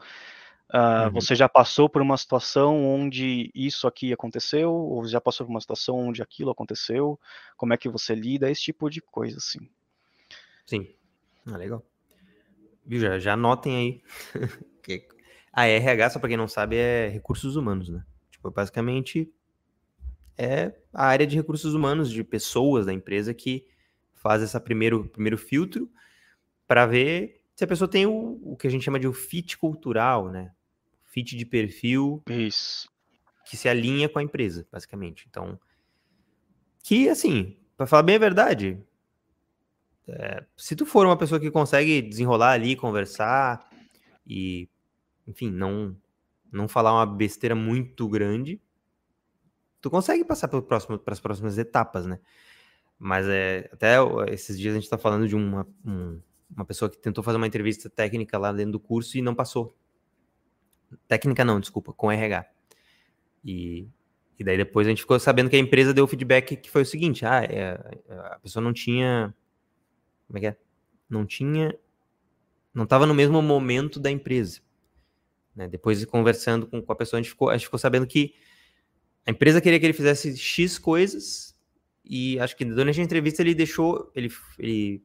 Uh, uhum. Você já passou por uma situação onde isso aqui aconteceu, ou já passou por uma situação onde aquilo aconteceu? Como é que você lida? Esse tipo de coisa, assim. Sim. Ah, legal. Viu, já, já anotem aí. a RH, só para quem não sabe, é recursos humanos, né? Tipo, basicamente é a área de recursos humanos, de pessoas da empresa que faz esse primeiro, primeiro filtro para ver se a pessoa tem o, o que a gente chama de o fit cultural, né? fit de perfil Isso. que se alinha com a empresa, basicamente. Então, que assim, para falar bem a verdade, é, se tu for uma pessoa que consegue desenrolar ali, conversar e, enfim, não não falar uma besteira muito grande, tu consegue passar para próximo, as próximas etapas, né? Mas é, até esses dias a gente está falando de uma, um, uma pessoa que tentou fazer uma entrevista técnica lá dentro do curso e não passou. Técnica não, desculpa, com RH. E, e daí depois a gente ficou sabendo que a empresa deu o feedback que foi o seguinte: ah, é, a pessoa não tinha. Como é que é? Não tinha. Não estava no mesmo momento da empresa. Né? Depois, conversando com, com a pessoa, a gente, ficou, a gente ficou sabendo que a empresa queria que ele fizesse X coisas e acho que durante a entrevista ele deixou, ele, ele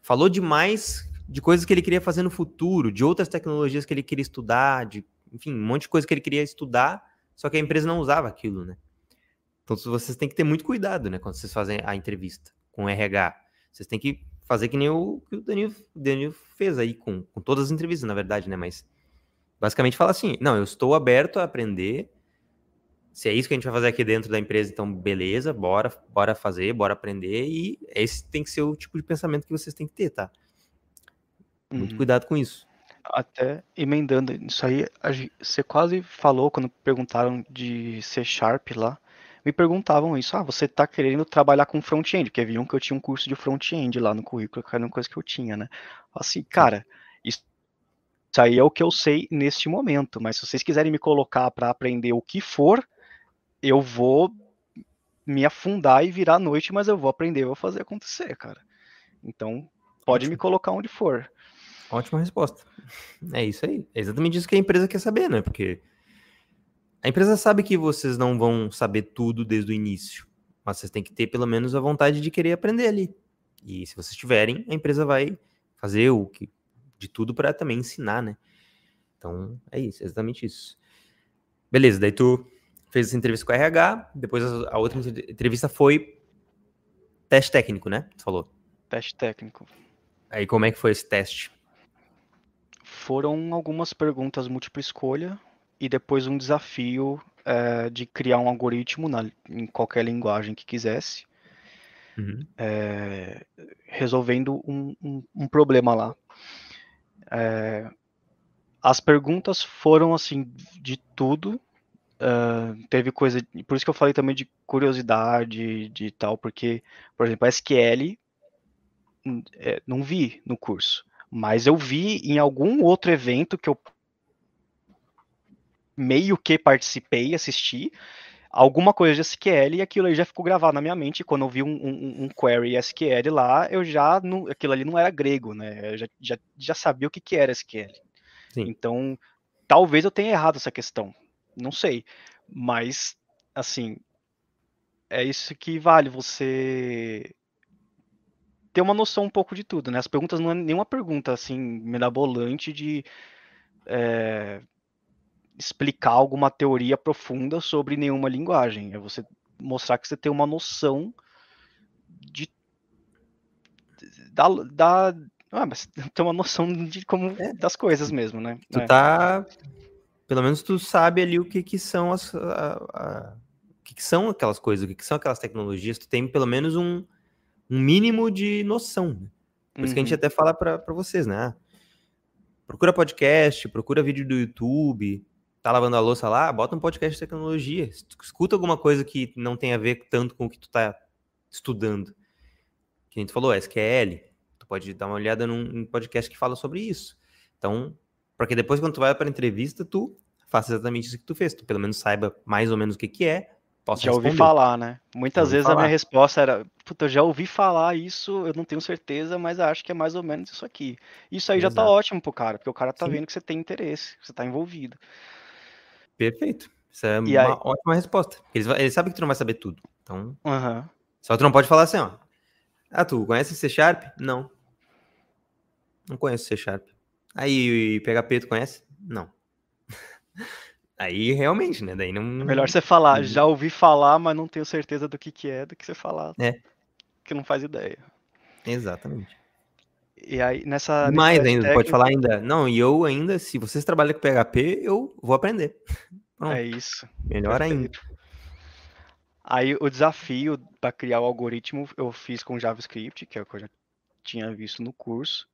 falou demais de coisas que ele queria fazer no futuro, de outras tecnologias que ele queria estudar, de, enfim, um monte de coisa que ele queria estudar, só que a empresa não usava aquilo, né? Então vocês têm que ter muito cuidado, né, quando vocês fazem a entrevista com o RH. Vocês têm que fazer que nem o que o Danilo, Danilo fez aí com, com todas as entrevistas, na verdade, né? Mas basicamente fala assim: não, eu estou aberto a aprender. Se é isso que a gente vai fazer aqui dentro da empresa, então beleza, bora, bora fazer, bora aprender. E esse tem que ser o tipo de pensamento que vocês têm que ter, tá? Muito uhum. cuidado com isso. Até emendando isso aí, você quase falou quando perguntaram de C Sharp lá. Me perguntavam isso, ah, você tá querendo trabalhar com front-end, porque viam que eu tinha um curso de front-end lá no currículo, que era uma coisa que eu tinha, né? Assim, cara, isso, isso aí é o que eu sei neste momento, mas se vocês quiserem me colocar para aprender o que for, eu vou me afundar e virar à noite, mas eu vou aprender, eu vou fazer acontecer, cara. Então, pode me colocar onde for. Ótima resposta. É isso aí. É exatamente isso que a empresa quer saber, né? Porque a empresa sabe que vocês não vão saber tudo desde o início, mas vocês têm que ter pelo menos a vontade de querer aprender ali. E se vocês tiverem, a empresa vai fazer o que de tudo para também ensinar, né? Então, é isso, é exatamente isso. Beleza, daí tu fez essa entrevista com a RH, depois a outra entrevista foi teste técnico, né? Tu falou. Teste técnico. Aí como é que foi esse teste? foram algumas perguntas múltipla escolha e depois um desafio é, de criar um algoritmo na, em qualquer linguagem que quisesse, uhum. é, resolvendo um, um, um, problema lá. É, as perguntas foram assim de tudo. Uh, teve coisa, por isso que eu falei também de curiosidade, de tal, porque, por exemplo, a SQL é, não vi no curso. Mas eu vi em algum outro evento que eu meio que participei, assisti, alguma coisa de SQL e aquilo aí já ficou gravado na minha mente. Quando eu vi um, um, um query SQL lá, eu já não, aquilo ali não era grego, né? Eu já, já, já sabia o que, que era SQL. Sim. Então, talvez eu tenha errado essa questão. Não sei. Mas, assim, é isso que vale você ter uma noção um pouco de tudo, né? As perguntas não é nenhuma pergunta assim mirabolante de é, explicar alguma teoria profunda sobre nenhuma linguagem. É você mostrar que você tem uma noção de da, da ah, mas tem uma noção de como é. das coisas mesmo, né? Tu é. tá pelo menos tu sabe ali o que que são as a, a, o que, que são aquelas coisas, o que, que são aquelas tecnologias, tu tem pelo menos um, um mínimo de noção. Né? Por uhum. isso que a gente uhum. até fala para vocês, né? Ah, procura podcast, procura vídeo do YouTube, tá lavando a louça lá, bota um podcast de tecnologia, escuta alguma coisa que não tem a ver tanto com o que tu tá estudando. Que a gente falou, SQL, tu pode dar uma olhada num, num podcast que fala sobre isso. Então, porque depois quando tu vai para entrevista, tu faça exatamente isso que tu fez, tu pelo menos saiba mais ou menos o que que é, possa Já responder. ouvi falar, né? Muitas vezes falar. a minha resposta era, puta, eu já ouvi falar isso, eu não tenho certeza, mas acho que é mais ou menos isso aqui. Isso aí Exato. já tá ótimo pro cara, porque o cara tá Sim. vendo que você tem interesse, que você tá envolvido. Perfeito. Isso é e uma aí... ótima resposta. Eles, eles sabem que tu não vai saber tudo. Então. Uhum. Só tu não pode falar assim, ó. Ah, tu conhece C Sharp? Não. Não conheço C Sharp. Aí PHP tu conhece? Não. Aí realmente, né? Daí não. Melhor você falar, já ouvi falar, mas não tenho certeza do que, que é, do que você falar. É. Que não faz ideia. Exatamente. E aí, nessa. Mais ainda, técnica... pode falar ainda. Não, e eu ainda, se vocês trabalham com PHP, eu vou aprender. Pronto. É isso. Melhor Perfeito. ainda. Aí o desafio para criar o algoritmo eu fiz com JavaScript, que é o que eu já tinha visto no curso.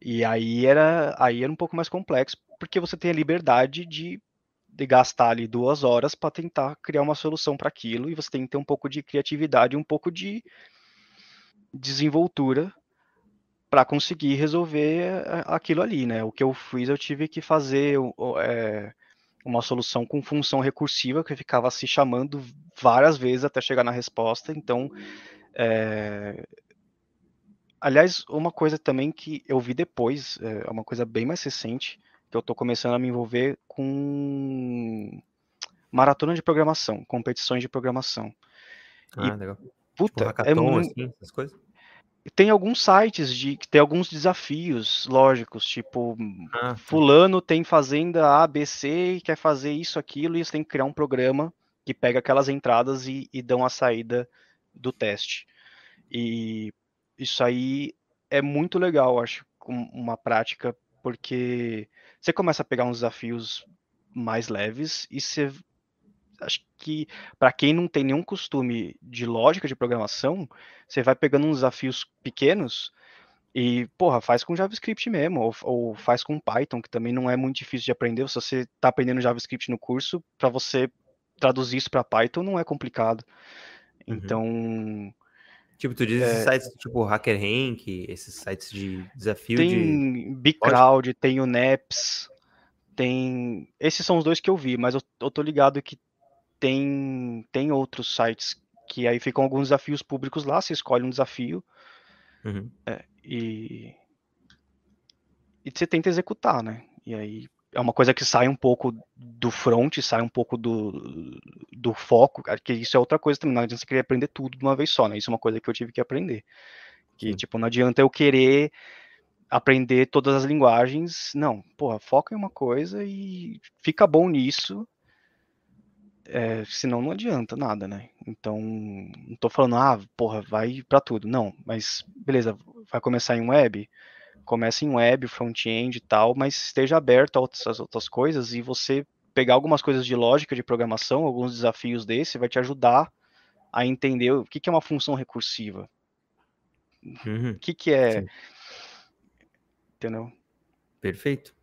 E aí era, aí era um pouco mais complexo, porque você tem a liberdade de, de gastar ali duas horas para tentar criar uma solução para aquilo, e você tem que ter um pouco de criatividade, um pouco de desenvoltura para conseguir resolver eh, aquilo ali, né? O que eu fiz, eu tive que fazer é, uma solução com função recursiva que ficava se chamando várias vezes até chegar na resposta. Então, é... aliás, uma coisa também que eu vi depois, é uma coisa bem mais recente, que eu estou começando a me envolver com maratona de programação, competições de programação. Ah, e, legal. Puta, tipo, é muito... assim, essas coisas? tem alguns sites de que tem alguns desafios lógicos, tipo, ah, fulano tem fazenda A, B, C e quer fazer isso, aquilo, e você tem que criar um programa que pega aquelas entradas e, e dão a saída do teste. E isso aí é muito legal, acho, uma prática, porque você começa a pegar uns desafios mais leves e você acho que para quem não tem nenhum costume de lógica de programação, você vai pegando uns desafios pequenos e, porra, faz com JavaScript mesmo, ou, ou faz com Python, que também não é muito difícil de aprender. Se você está aprendendo JavaScript no curso, para você traduzir isso para Python não é complicado. Uhum. Tipo, tu diz é... esses sites tipo HackerRank, esses sites de desafio tem de... Bcrowd, tem o Neps, tem... Esses são os dois que eu vi, mas eu, eu tô ligado que tem, tem outros sites que aí ficam alguns desafios públicos lá, você escolhe um desafio uhum. é, e, e você tenta executar, né? E aí é uma coisa que sai um pouco do front, sai um pouco do, do foco, que isso é outra coisa também, não adianta você querer aprender tudo de uma vez só, né? Isso é uma coisa que eu tive que aprender. Que, Sim. tipo, não adianta eu querer aprender todas as linguagens, não, porra, foca em uma coisa e fica bom nisso, é, senão não adianta nada, né? Então, não tô falando, ah, porra, vai para tudo. Não, mas beleza, vai começar em web, comece em web, front-end e tal, mas esteja aberto a outras, outras coisas e você pegar algumas coisas de lógica de programação, alguns desafios desse, vai te ajudar a entender o que, que é uma função recursiva. Uhum. O que, que é. Sim. Entendeu? Perfeito.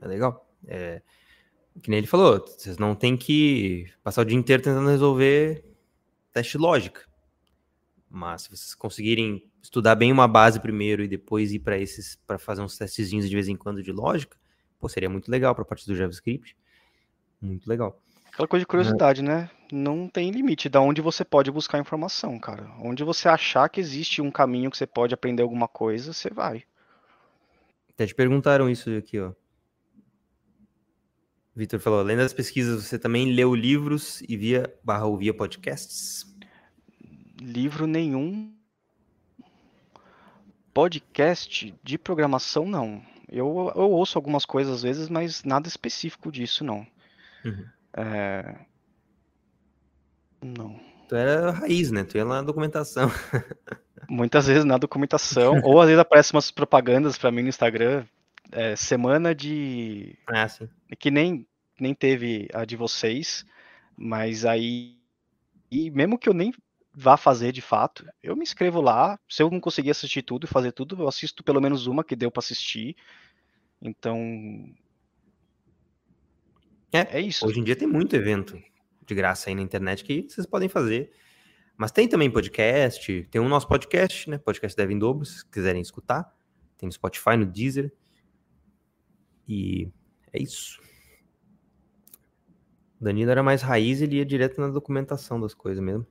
É legal. É, que nem ele falou, vocês não tem que passar o dia inteiro tentando resolver teste lógica. Mas se vocês conseguirem estudar bem uma base primeiro e depois ir para esses para fazer uns testezinhos de vez em quando de lógica, pô, seria muito legal para a parte do JavaScript. Muito legal. Aquela coisa de curiosidade, né? Não tem limite da onde você pode buscar informação, cara. Onde você achar que existe um caminho que você pode aprender alguma coisa, você vai. Até te perguntaram isso aqui, ó. Vitor falou, além das pesquisas, você também leu livros e via barra ouvia podcasts? Livro nenhum. Podcast de programação, não. Eu, eu ouço algumas coisas às vezes, mas nada específico disso, não. Uhum. É... Não. Tu era raiz, né? Tu ia lá na documentação. Muitas vezes na documentação, ou às vezes aparecem umas propagandas pra mim no Instagram, é, semana de. Ah, sim. que nem, nem teve a de vocês, mas aí. E mesmo que eu nem vá fazer de fato, eu me inscrevo lá. Se eu não conseguir assistir tudo e fazer tudo, eu assisto pelo menos uma que deu pra assistir. Então. É, É isso. Hoje em dia tem muito evento de graça aí na internet que vocês podem fazer. Mas tem também podcast, tem o nosso podcast, né? Podcast Devem Dobro, se quiserem escutar. Tem no Spotify, no Deezer. E é isso. O Danilo era mais raiz, ele ia direto na documentação das coisas mesmo.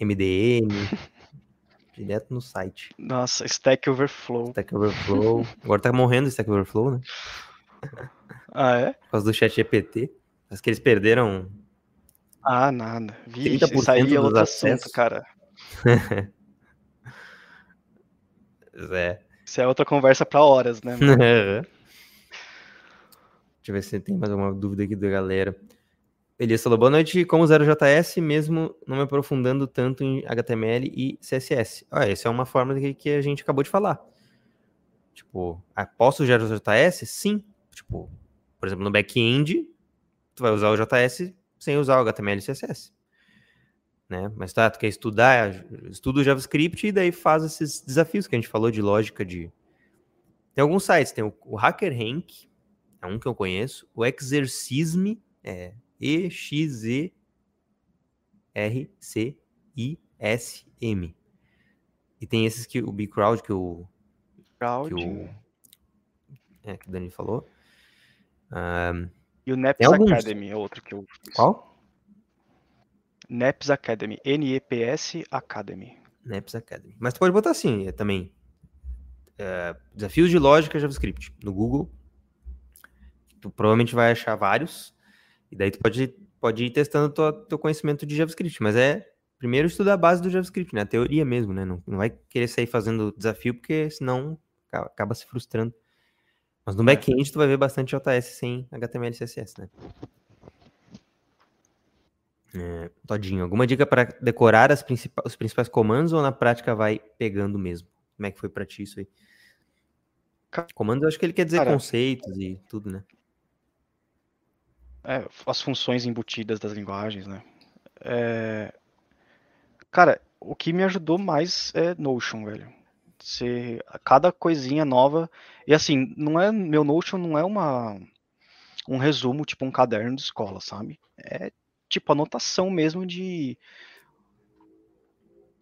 MDM, direto no site. Nossa, Stack Overflow. Stack Overflow. Agora tá morrendo Stack Overflow, né? Ah, é? Por causa do chat GPT. Mas que eles perderam Ah, nada. Vixe, 30% isso aí é outro acessos. assunto, cara. É. Isso é outra conversa pra horas, né? Deixa eu ver se tem mais alguma dúvida aqui da galera. Elias falou, boa noite, como usar o JS, mesmo não me aprofundando tanto em HTML e CSS. Ah, essa é uma forma que, que a gente acabou de falar. Tipo, ah, posso usar o JS? Sim. Tipo, por exemplo, no back-end, tu vai usar o JS sem usar o HTML e CSS. Né? Mas tá, tu quer estudar, estuda o JavaScript e daí faz esses desafios que a gente falou de lógica de... Tem alguns sites, tem o, o HackerRank, é um que eu conheço, o Exercisme, é E-X-E-R-C-I-S-M. E tem esses que o B-Crowd, que o, Crowd. que o, é, que o Dani falou. Ahn, E o Neps. Academy é outro que eu fiz. qual? Neps Academy. N-E-P-S Academy. Neps Academy. Mas tu pode botar assim, é, também. é, desafios de lógica JavaScript no Google. Tu provavelmente vai achar vários. E daí tu pode, pode ir testando tua, teu conhecimento de JavaScript. Mas é primeiro estudar a base do JavaScript, né? A teoria mesmo, né? Não, não vai querer sair fazendo desafio, porque senão acaba, acaba se frustrando. Mas no É. back-end tu vai ver bastante JS sem HTML e CSS, né? É, Todinho, alguma dica para decorar principais, os principais comandos ou na prática vai pegando mesmo? Como é que foi pra ti isso aí? Comandos, eu acho que ele quer dizer Cara- conceitos e tudo, né? É, as funções embutidas das linguagens, né? É, Cara, o que me ajudou mais é Notion, velho. Cada coisinha nova. E assim, não é meu Notion não é uma um resumo, tipo um caderno de escola, sabe? É tipo anotação mesmo de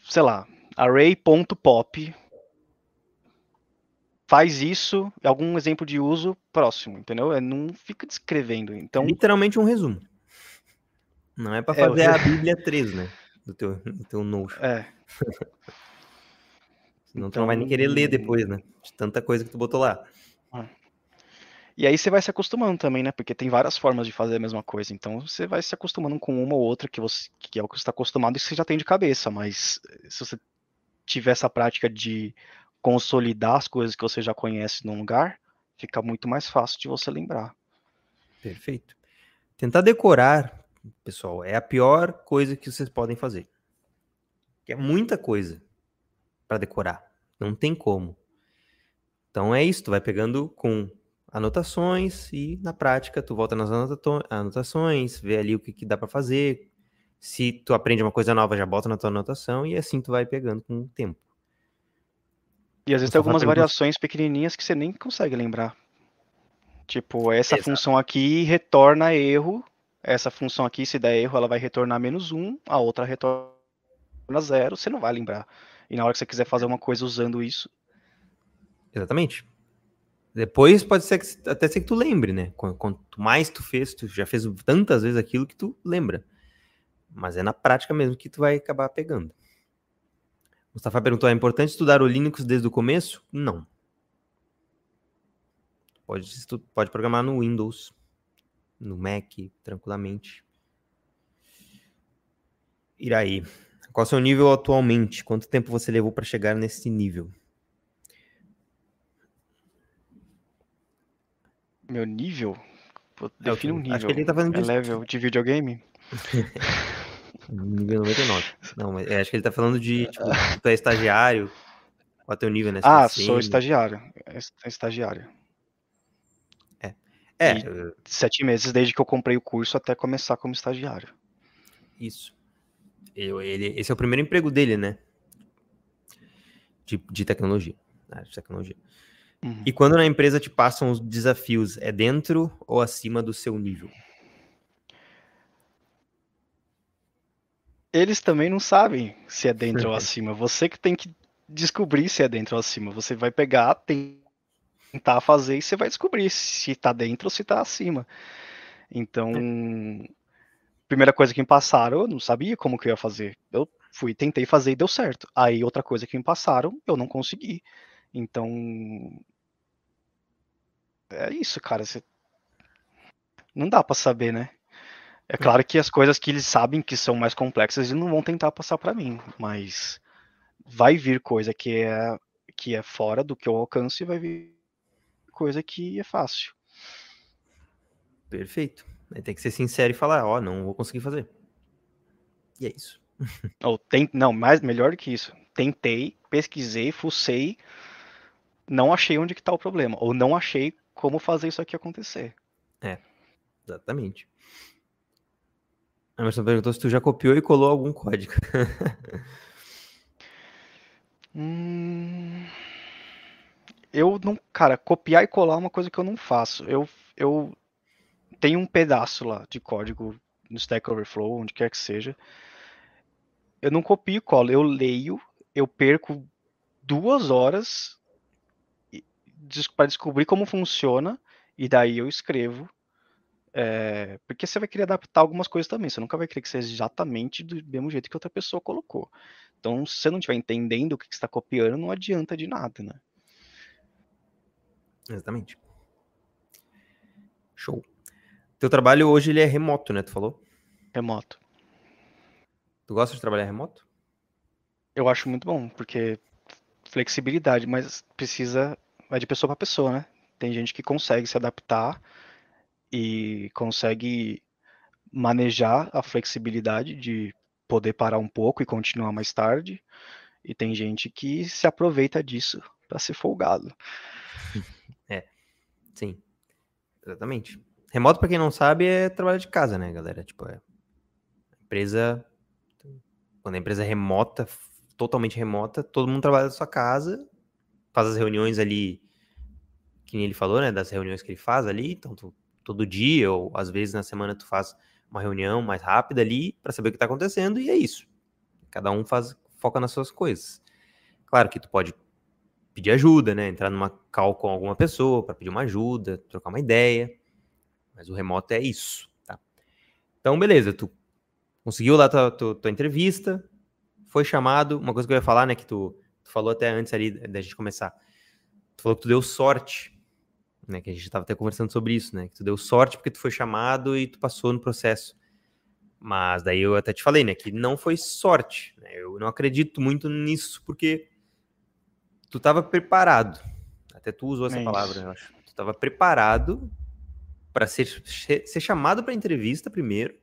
sei lá, array.pop faz isso, algum exemplo de uso próximo, entendeu? É, não fica descrevendo. Então, Literalmente um resumo. Não é pra É, fazer o a Bíblia 3, né? Do teu, do teu Notion. é, Senão tu não vai nem querer ler Então- depois, né? De tanta coisa que tu botou lá. E aí você vai se acostumando também, né? Porque tem várias formas de fazer a mesma coisa. Então você vai se acostumando com uma ou outra que, você, que é o que você está acostumado e que você já tem de cabeça. Mas eh, se você tiver essa prática de consolidar as coisas que você já conhece num lugar, fica muito mais fácil de você lembrar. Perfeito. Tentar decorar, pessoal, é a pior coisa que vocês podem fazer. É muita coisa para decorar. Não tem como. Então é isso, tu vai pegando com anotações e na prática tu volta nas anotações, vê ali o que, que dá para fazer. Se tu aprende uma coisa nova, já bota na tua anotação e assim tu vai pegando com o tempo. E às vezes tem algumas variações pequenininhas que você nem consegue lembrar. Tipo, essa Exato. função aqui retorna erro. Essa função aqui, se der erro, ela vai retornar menos um. A outra retorna zero. Você não vai lembrar. E na hora que você quiser fazer uma coisa usando isso, Exatamente. Depois pode ser que, até ser que tu lembre, né? Qu- Quanto mais tu fez, tu já fez tantas vezes aquilo que tu lembra. Mas é na prática mesmo que tu vai acabar pegando. Mustafa perguntou: é importante estudar o Linux desde o começo? Não. Pode, pode programar no Windows, no Mac, tranquilamente. Iraí. Qual é o seu nível atualmente? Quanto tempo você levou para chegar nesse nível? meu nível. Pô, É, define um acho que nível. ele tá falando é level de videogame? Nível 99. Não, mas acho que ele tá falando de, tipo, tu é estagiário, qual é o teu nível, né? ah, sou estagiário. Estagiário. É. É. E sete meses desde que eu comprei o curso até começar como estagiário. Isso. Eu, ele, esse é o primeiro emprego dele, né? De, de tecnologia. De tecnologia. Uhum. E quando na empresa te passam os desafios, é dentro ou acima do seu nível? Eles também não sabem se é dentro ou acima. Você que tem que descobrir se é dentro ou acima. Você vai pegar, tentar fazer e você vai descobrir se tá dentro ou se tá acima. Então, primeira coisa que me passaram, eu não sabia como que eu ia fazer. Eu fui, tentei fazer e deu certo. Aí outra coisa que me passaram, eu não consegui. Então, é isso, cara. Você... Não dá para saber, né? É claro que as coisas que eles sabem que são mais complexas, eles não vão tentar passar para mim, mas vai vir coisa que é que é fora do que eu alcance e vai vir coisa que é fácil. Perfeito. Tem que ser sincero e falar, ó, oh, não vou conseguir fazer. E é isso. Ou tem, não, mais melhor do que isso. Tentei, pesquisei, fucei, não achei onde que tá o problema, ou não achei como fazer isso aqui acontecer. É, exatamente. A Emerson perguntou se tu já copiou e colou algum código. hum... Eu não, cara, copiar e colar é uma coisa que eu não faço. Eu, eu tenho um pedaço lá de código no Stack Overflow, onde quer que seja. Eu não copio e colo, eu leio, eu perco duas horas para descobrir como funciona e daí eu escrevo. É, porque você vai querer adaptar algumas coisas também. Você nunca vai querer que seja exatamente do mesmo jeito que outra pessoa colocou. Então, se você não estiver entendendo o que você está copiando, não adianta de nada, né? Exatamente. Show. Teu trabalho hoje ele é remoto, né? Tu falou? Remoto. Tu gosta de trabalhar remoto? Eu acho muito bom, porque flexibilidade, mas precisa vai de pessoa para pessoa, né? Tem gente que consegue se adaptar e consegue manejar a flexibilidade de poder parar um pouco e continuar mais tarde. E tem gente que se aproveita disso para ser folgado. É, sim, exatamente. Remoto, para quem não sabe, é trabalho de casa, né, galera? Tipo, é empresa. Quando a empresa é remota, totalmente remota, todo mundo trabalha da sua casa, faz as reuniões ali, que nem ele falou, né? Das reuniões que ele faz ali. Então, tu, todo dia, ou às vezes na semana, tu faz uma reunião mais rápida ali para saber o que está acontecendo, e é isso. Cada um faz, foca nas suas coisas. Claro que tu pode pedir ajuda, né? Entrar numa call com alguma pessoa para pedir uma ajuda, trocar uma ideia. Mas o remoto é isso, tá? Então, beleza, tu conseguiu lá tua, tua, tua entrevista, foi chamado. Uma coisa que eu ia falar, né? Que tu Tu falou até antes ali da gente começar. Tu falou que tu deu sorte, né? Que a gente estava até conversando sobre isso, né? Que tu deu sorte porque tu foi chamado e tu passou no processo. Mas daí eu até te falei, né? Que não foi sorte. Né? Eu não acredito muito nisso porque tu estava preparado. Até tu usou essa é palavra, eu acho. Tu estava preparado para ser, ser chamado para entrevista primeiro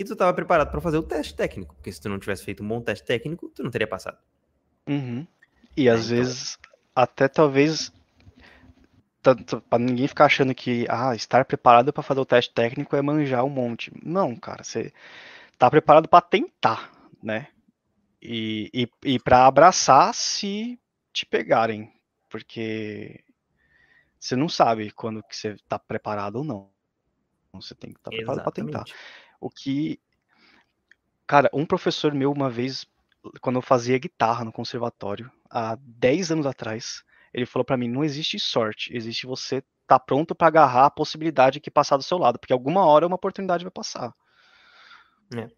e tu estava preparado para fazer o teste técnico, porque se tu não tivesse feito um bom teste técnico, tu não teria passado. Uhum. E é, às então... vezes, até talvez, para ninguém ficar achando que ah, estar preparado para fazer o teste técnico é manjar um monte. Não, cara, você tá preparado para tentar, né? E, e, e para abraçar se te pegarem, porque você não sabe quando que você tá preparado ou não. Você tem que estar tá preparado para tentar. O que, cara, um professor meu uma vez quando eu fazia guitarra no conservatório, há 10 anos atrás, ele falou para mim: não existe sorte, existe você estar tá pronto para agarrar a possibilidade que passar do seu lado, porque alguma hora uma oportunidade vai passar. É,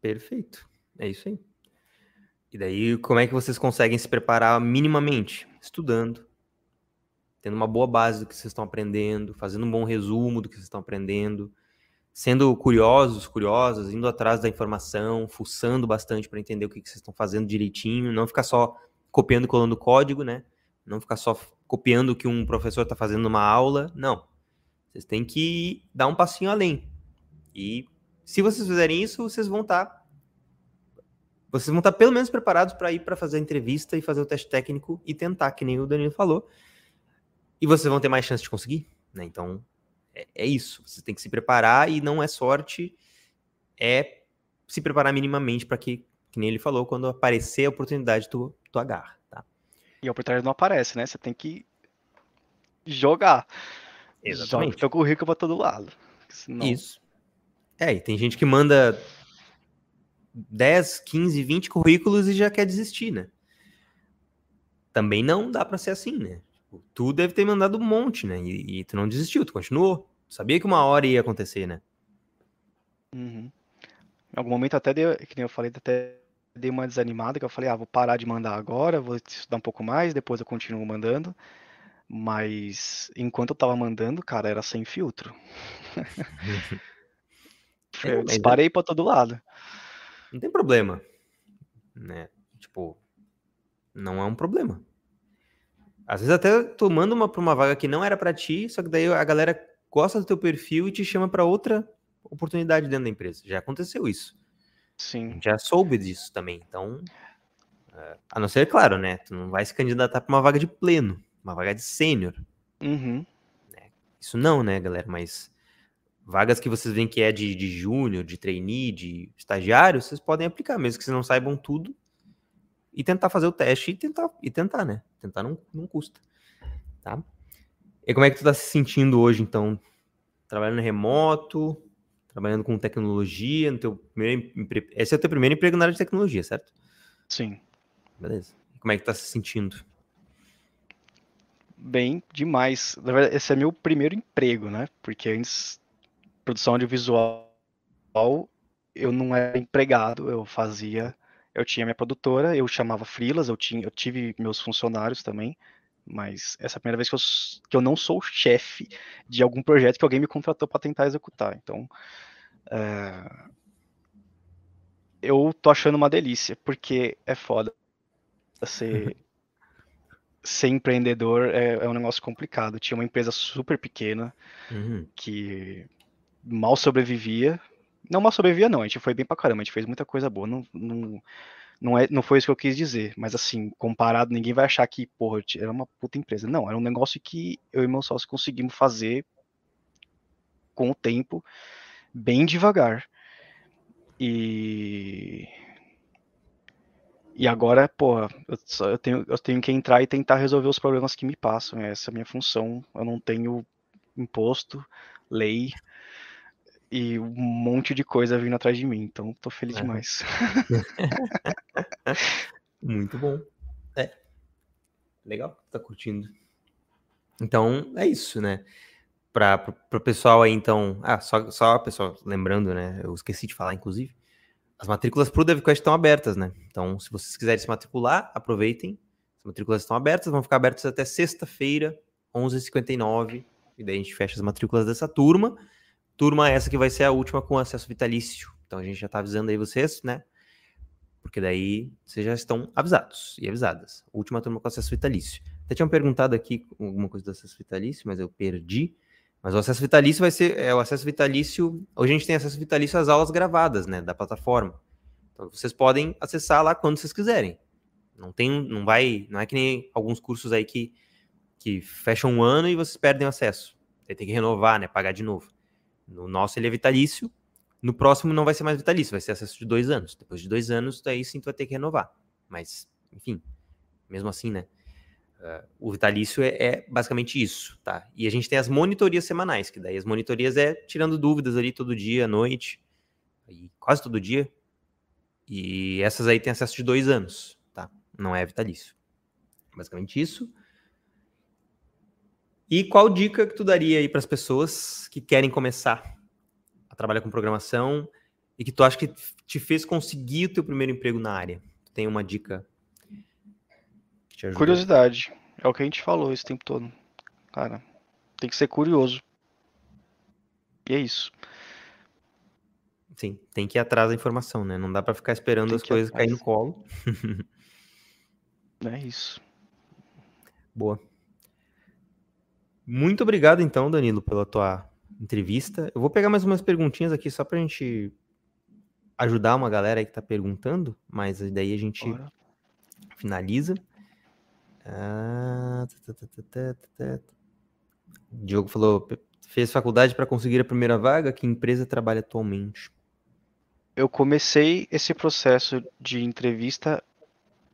perfeito. É isso aí. E daí, como é que vocês conseguem se preparar minimamente? Estudando, tendo uma boa base do que vocês estão aprendendo, fazendo um bom resumo do que vocês estão aprendendo, sendo curiosos, curiosas, indo atrás da informação, fuçando bastante para entender o que, que vocês estão fazendo direitinho, não ficar só copiando e colando código, né? Não ficar só copiando o que um professor está fazendo numa aula, não. Vocês têm que dar um passinho além e Se vocês fizerem isso, vocês vão estar tá, vocês vão estar tá pelo menos preparados para ir para fazer a entrevista e fazer o teste técnico e tentar, que nem o Danilo falou. E vocês vão ter mais chance de conseguir, né? Então, é, é isso. Você tem que se preparar e não é sorte, é se preparar minimamente para que, que nem ele falou, quando aparecer a oportunidade, tu, tu agarra, tá? E a oportunidade não aparece, né? Você tem que jogar. Exatamente. Joga teu currículo para todo lado. Senão... Isso. É, e tem gente que manda 10, 15, 20 currículos e já quer desistir, né? Também não dá para ser assim, né? Tipo, tu deve ter mandado um monte, né? E, e, tu não desistiu, tu continuou. Sabia que uma hora ia acontecer, né? Uhum. Em algum momento até deu, que nem eu falei, até dei uma desanimada, que eu falei, ah, vou parar de mandar agora, vou estudar um pouco mais, depois eu continuo mandando. Mas enquanto eu tava mandando, cara, era sem filtro. eu é, disparei pra todo lado. Não tem problema. Né? Tipo, não é um problema. Às vezes até tomando uma pra uma vaga que não era para ti, só que daí a galera gosta do teu perfil e te chama para outra oportunidade dentro da empresa. Já aconteceu isso. Sim. Já soube disso também. Então, é, a não ser, claro, né? Tu não vai se candidatar para uma vaga de pleno, uma vaga de sênior. Uhum. Né? Isso não, né, galera? Mas vagas que vocês veem que é de, de júnior, de trainee, de estagiário, vocês podem aplicar, mesmo que vocês não saibam tudo, e tentar fazer o teste e tentar, e tentar né? Tentar não, não custa. Tá? E como é que tu tá se sentindo hoje, então? Trabalhando remoto, trabalhando com tecnologia, no teu primeiro empre... Esse é o teu primeiro emprego na área de tecnologia, certo? Sim. Beleza. Como é que tá se sentindo? Bem demais. Na verdade, esse é meu primeiro emprego, né? Porque antes, produção audiovisual, eu não era empregado, eu fazia, eu tinha minha produtora, eu chamava freelas, eu tinha, eu tive meus funcionários também, mas essa é a primeira vez que eu, que eu não sou chefe de algum projeto que alguém me contratou para tentar executar. Então, é, eu tô achando uma delícia, porque é foda ser, ser empreendedor é, é, um negócio complicado. Tinha uma empresa super pequena uhum. que mal sobrevivia. Não mal sobrevivia, não. A gente foi bem pra caramba. A gente fez muita coisa boa. Não, não, não, é, não foi isso que eu quis dizer, mas assim, comparado, ninguém vai achar que, porra, era uma puta empresa. Não, era um negócio que eu e meu sócio conseguimos fazer com o tempo, bem devagar. E. E agora, porra, eu, só, eu, tenho, eu tenho que entrar e tentar resolver os problemas que me passam. Essa é a minha função. Eu não tenho imposto, lei, e um monte de coisa vindo atrás de mim. Então, tô feliz é. demais. Muito bom. É. Legal, tá curtindo. Então, é isso, né? Para o pessoal aí, então. Ah, só, só pessoal, lembrando, né? Eu esqueci de falar, inclusive. As matrículas para o DevQuest estão abertas, né? Então, se vocês quiserem se matricular, aproveitem. As matrículas estão abertas, vão ficar abertas até sexta-feira, 11h59. E daí a gente fecha as matrículas dessa turma. Turma essa que vai ser a última com acesso vitalício. Então a gente já tá avisando aí vocês, né? Porque daí vocês já estão avisados e avisadas. Última turma com acesso vitalício. Até tinham perguntado aqui alguma coisa do acesso vitalício, mas eu perdi. Mas o acesso vitalício vai ser é o acesso vitalício. Hoje a gente tem acesso vitalício às aulas gravadas, né, da plataforma. Então vocês podem acessar lá quando vocês quiserem. Não tem, não vai, não é que nem alguns cursos aí que que fecham um ano e vocês perdem o acesso. Aí tem que renovar, né, pagar de novo. No nosso ele é vitalício. No próximo não vai ser mais vitalício, vai ser acesso de dois anos. Depois de dois anos, daí sim tu vai ter que renovar. Mas, enfim, mesmo assim, né? Uh, o vitalício é, é, basicamente isso, tá? E a gente tem as monitorias semanais, que daí as monitorias é tirando dúvidas ali todo dia, à noite, e quase todo dia. E essas aí tem acesso de dois anos, tá? Não é vitalício. Basicamente isso. E qual dica que tu daria aí para as pessoas que querem começar a trabalhar com programação e que tu acha que te fez conseguir o teu primeiro emprego na área? Tu tem uma dica? Curiosidade. É o que a gente falou esse tempo todo. Cara, tem que ser curioso. E é isso. Sim, tem que ir atrás da informação, né? Não dá para ficar esperando tem as coisas cair no colo. é isso. Boa. Muito obrigado, então, Danilo, pela tua entrevista. Eu vou pegar mais umas perguntinhas aqui só pra gente ajudar uma galera aí que tá perguntando, mas daí a gente Bora. finaliza. Ah, tá, tá, tá, Diogo falou, "Pe- fez faculdade para conseguir a primeira vaga, que empresa trabalha atualmente? Eu comecei esse processo de entrevista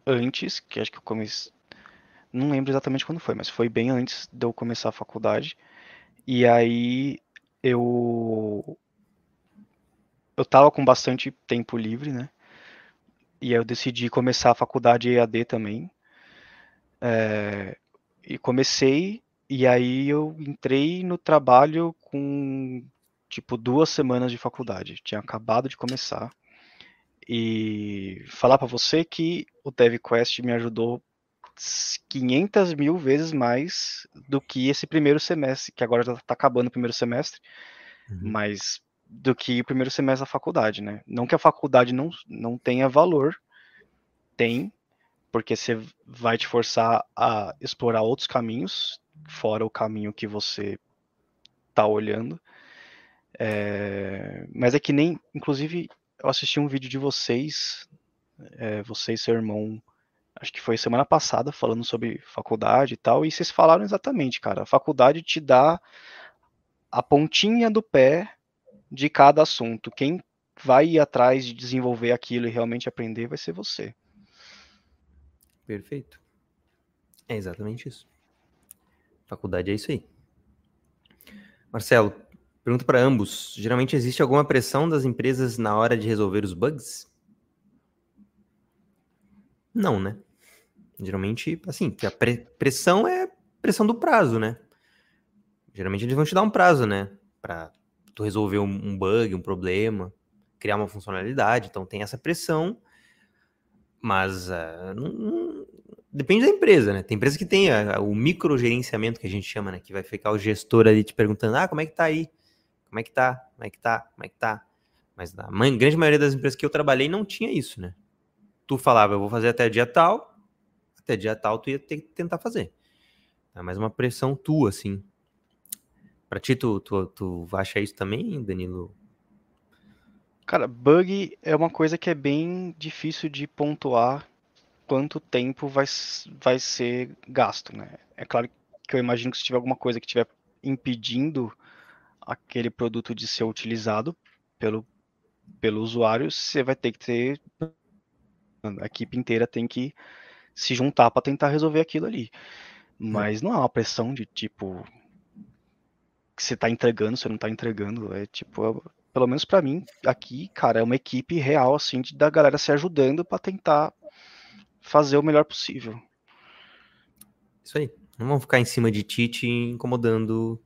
antes, que acho que eu comecei. Não lembro exatamente quando foi, mas foi bem antes de eu começar a faculdade. E aí eu. Eu tava com bastante tempo livre, né? E aí eu decidi começar a faculdade EAD também. É, E comecei, e aí eu entrei no trabalho com tipo duas semanas de faculdade. Tinha acabado de começar. E falar pra você que o DevQuest me ajudou 500 mil vezes mais do que esse primeiro semestre, que agora já tá acabando o primeiro semestre, Uhum. mas do que o primeiro semestre da faculdade, né? Não que a faculdade não, não tenha valor, tem, porque você vai te forçar a explorar outros caminhos, fora o caminho que você tá olhando. É, mas é que nem, inclusive, eu assisti um vídeo de vocês, é, você e seu irmão, acho que foi semana passada, falando sobre faculdade e tal, e vocês falaram exatamente, cara, a faculdade te dá a pontinha do pé de cada assunto. Quem vai ir atrás de desenvolver aquilo e realmente aprender vai ser você. Perfeito. É exatamente isso. Faculdade é isso aí. Marcelo, pergunta para ambos. Geralmente existe alguma pressão das empresas na hora de resolver os bugs? Não, né? Geralmente, assim, que a pre- pressão é pressão do prazo, né? Geralmente eles vão te dar um prazo, né? Pra tu resolver um, bug, um problema, criar uma funcionalidade. Então tem essa pressão, mas ah, não- não, Depende da empresa, né? Tem empresa que tem a- o microgerenciamento que a gente chama, né? Que vai ficar o gestor ali te perguntando, ah, como é que tá aí? Como é que tá? Como é que tá? Como é que tá? Mas na grande maioria das empresas que eu trabalhei não tinha isso, né? Tu falava, eu vou fazer até dia tal, até dia tal tu ia ter que tentar fazer. É mais uma pressão tua, assim. Pra ti, tu, tu, tu acha isso também, Danilo? Cara, bug é uma coisa que é bem difícil de pontuar quanto tempo vai, vai ser gasto, né? É claro que eu imagino que se tiver alguma coisa que estiver impedindo aquele produto de ser utilizado pelo, pelo usuário, você vai ter que ter. A equipe inteira tem que se juntar para tentar resolver aquilo ali. Mas não é uma pressão de tipo. Que você tá entregando, você não tá entregando. É tipo. é- pelo menos para mim, aqui, cara, é uma equipe real, assim, de, da galera se ajudando para tentar fazer o melhor possível. Isso aí. Não vão ficar em cima de ti te incomodando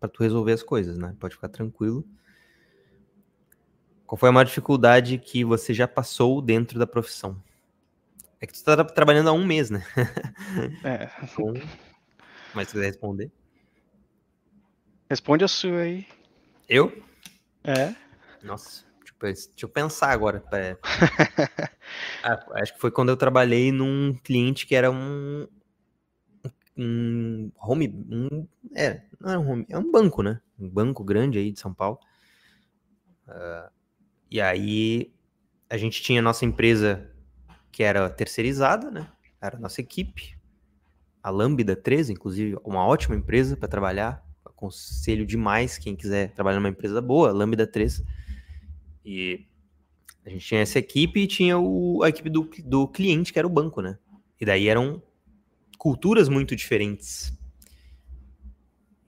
pra tu resolver as coisas, né? Pode ficar tranquilo. Qual foi a maior dificuldade que você já passou dentro da profissão? É que tu tá tra- trabalhando há um mês, né? É, Então, mas se quiser responder. responde a sua aí. Eu? É. Nossa, deixa eu, pensar agora. Ah, acho que foi quando eu trabalhei num cliente que era um, um home. Um, é, não é um home, é um banco, né? Um banco grande aí de São Paulo. Ah, e aí a gente tinha a nossa empresa que era terceirizada, né? Era a nossa equipe. A Lambda 13, inclusive, uma ótima empresa para trabalhar. Aconselho demais quem quiser trabalhar numa empresa boa, Lambda 3. E a gente tinha essa equipe e tinha o, a equipe do, do cliente, que era o banco, né? E daí eram culturas muito diferentes.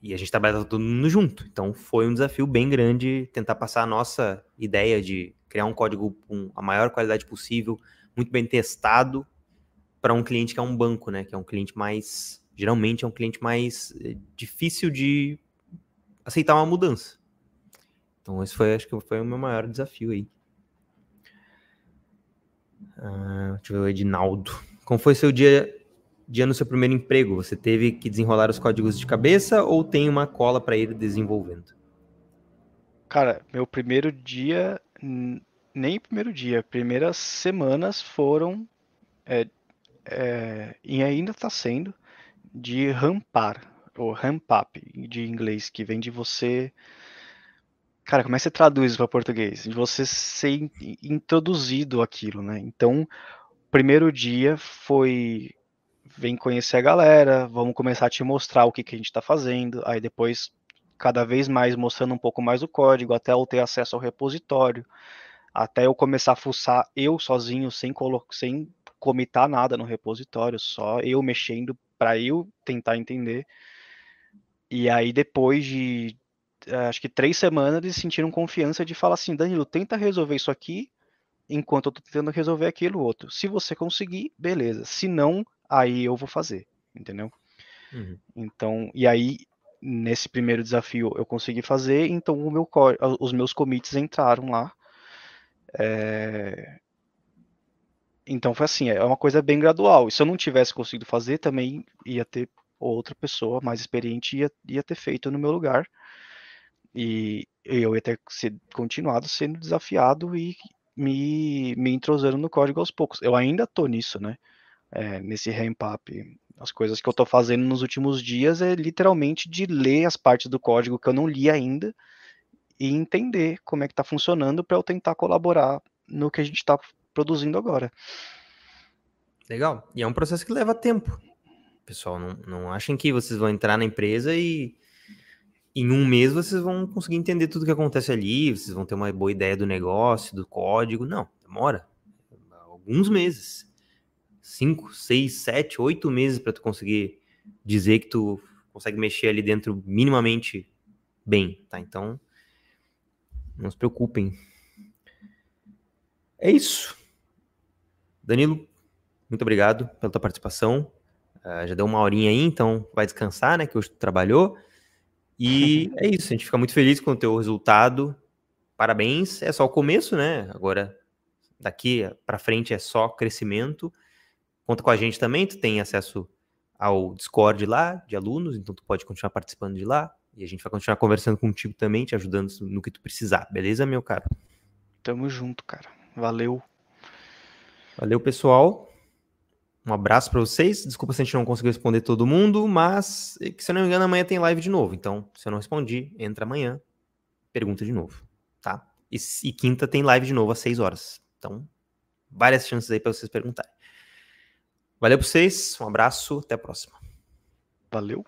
E a gente trabalhava todo mundo junto. Então foi um desafio bem grande tentar passar a nossa ideia de criar um código com a maior qualidade possível, muito bem testado, para um cliente que é um banco, né? Que é um cliente mais. Geralmente é um cliente mais eh, difícil de aceitar uma mudança. Então, esse foi, acho que foi o meu maior desafio aí. Ah, deixa eu ver o Edinaldo. Como foi seu dia, dia no seu primeiro emprego? Você teve que desenrolar os códigos de cabeça ou tem uma cola para ir desenvolvendo? Cara, meu primeiro dia, n- nem primeiro dia, primeiras semanas foram, é, é, e ainda está sendo, de rampar, ou ramp up, de inglês, que vem de você Cara, como é que você traduz para português? De você ser introduzido aquilo, né? Então, primeiro dia foi vem conhecer a galera, vamos começar a te mostrar o que, que a gente está fazendo. Aí depois, cada vez mais mostrando um pouco mais o código, até eu ter acesso ao repositório, até eu começar a fuçar eu sozinho, sem, sem comitar nada no repositório, só eu mexendo para eu tentar entender. E aí, depois de acho que três semanas, eles sentiram confiança de falar assim: Danilo, tenta resolver isso aqui enquanto eu tô tentando resolver aquilo outro. Se você conseguir, beleza. Se não, aí eu vou fazer, entendeu? Uhum. Então, e aí nesse primeiro desafio eu consegui fazer, então o meu os meus commits entraram lá. É... Então foi assim, é uma coisa bem gradual. E se eu não tivesse conseguido fazer, também ia ter outra pessoa mais experiente ia, ia ter feito no meu lugar. E eu ia ter continuado sendo desafiado e me, me entrosando no código aos poucos. Eu ainda tô nisso, né? É, nesse ramp up. As coisas que eu tô fazendo nos últimos dias é literalmente de ler as partes do código que eu não li ainda e entender como é que tá funcionando para eu tentar colaborar no que a gente está produzindo agora. Legal. E é um processo que leva tempo. Pessoal, não, não achem que vocês vão entrar na empresa e em um mês vocês vão conseguir entender tudo que acontece ali, vocês vão ter uma boa ideia do negócio, do código. Não, demora alguns meses. Cinco, seis, sete, oito meses para tu conseguir dizer que tu consegue mexer ali dentro minimamente bem, tá? Então, não se preocupem. É isso. Danilo, muito obrigado pela tua participação. Uh, já deu uma horinha aí, então vai descansar, né? Que hoje tu trabalhou. E é isso, a gente fica muito feliz com o teu resultado. Parabéns, é só o começo, né? Agora, daqui para frente é só crescimento. Conta com a gente também, tu tem acesso ao Discord lá, de alunos, então tu pode continuar participando de lá. E a gente vai continuar conversando contigo também, te ajudando no que tu precisar, beleza, meu caro? Tamo junto, cara. Valeu. Valeu, pessoal. Um abraço para vocês. Desculpa se a gente não conseguiu responder todo mundo, mas se eu não me engano, amanhã tem live de novo. Então, se eu não respondi, entra amanhã, pergunta de novo, tá? E, e quinta tem live de novo às 6 horas. Então, várias chances aí para vocês perguntarem. Valeu para vocês, um abraço, até a próxima. Valeu.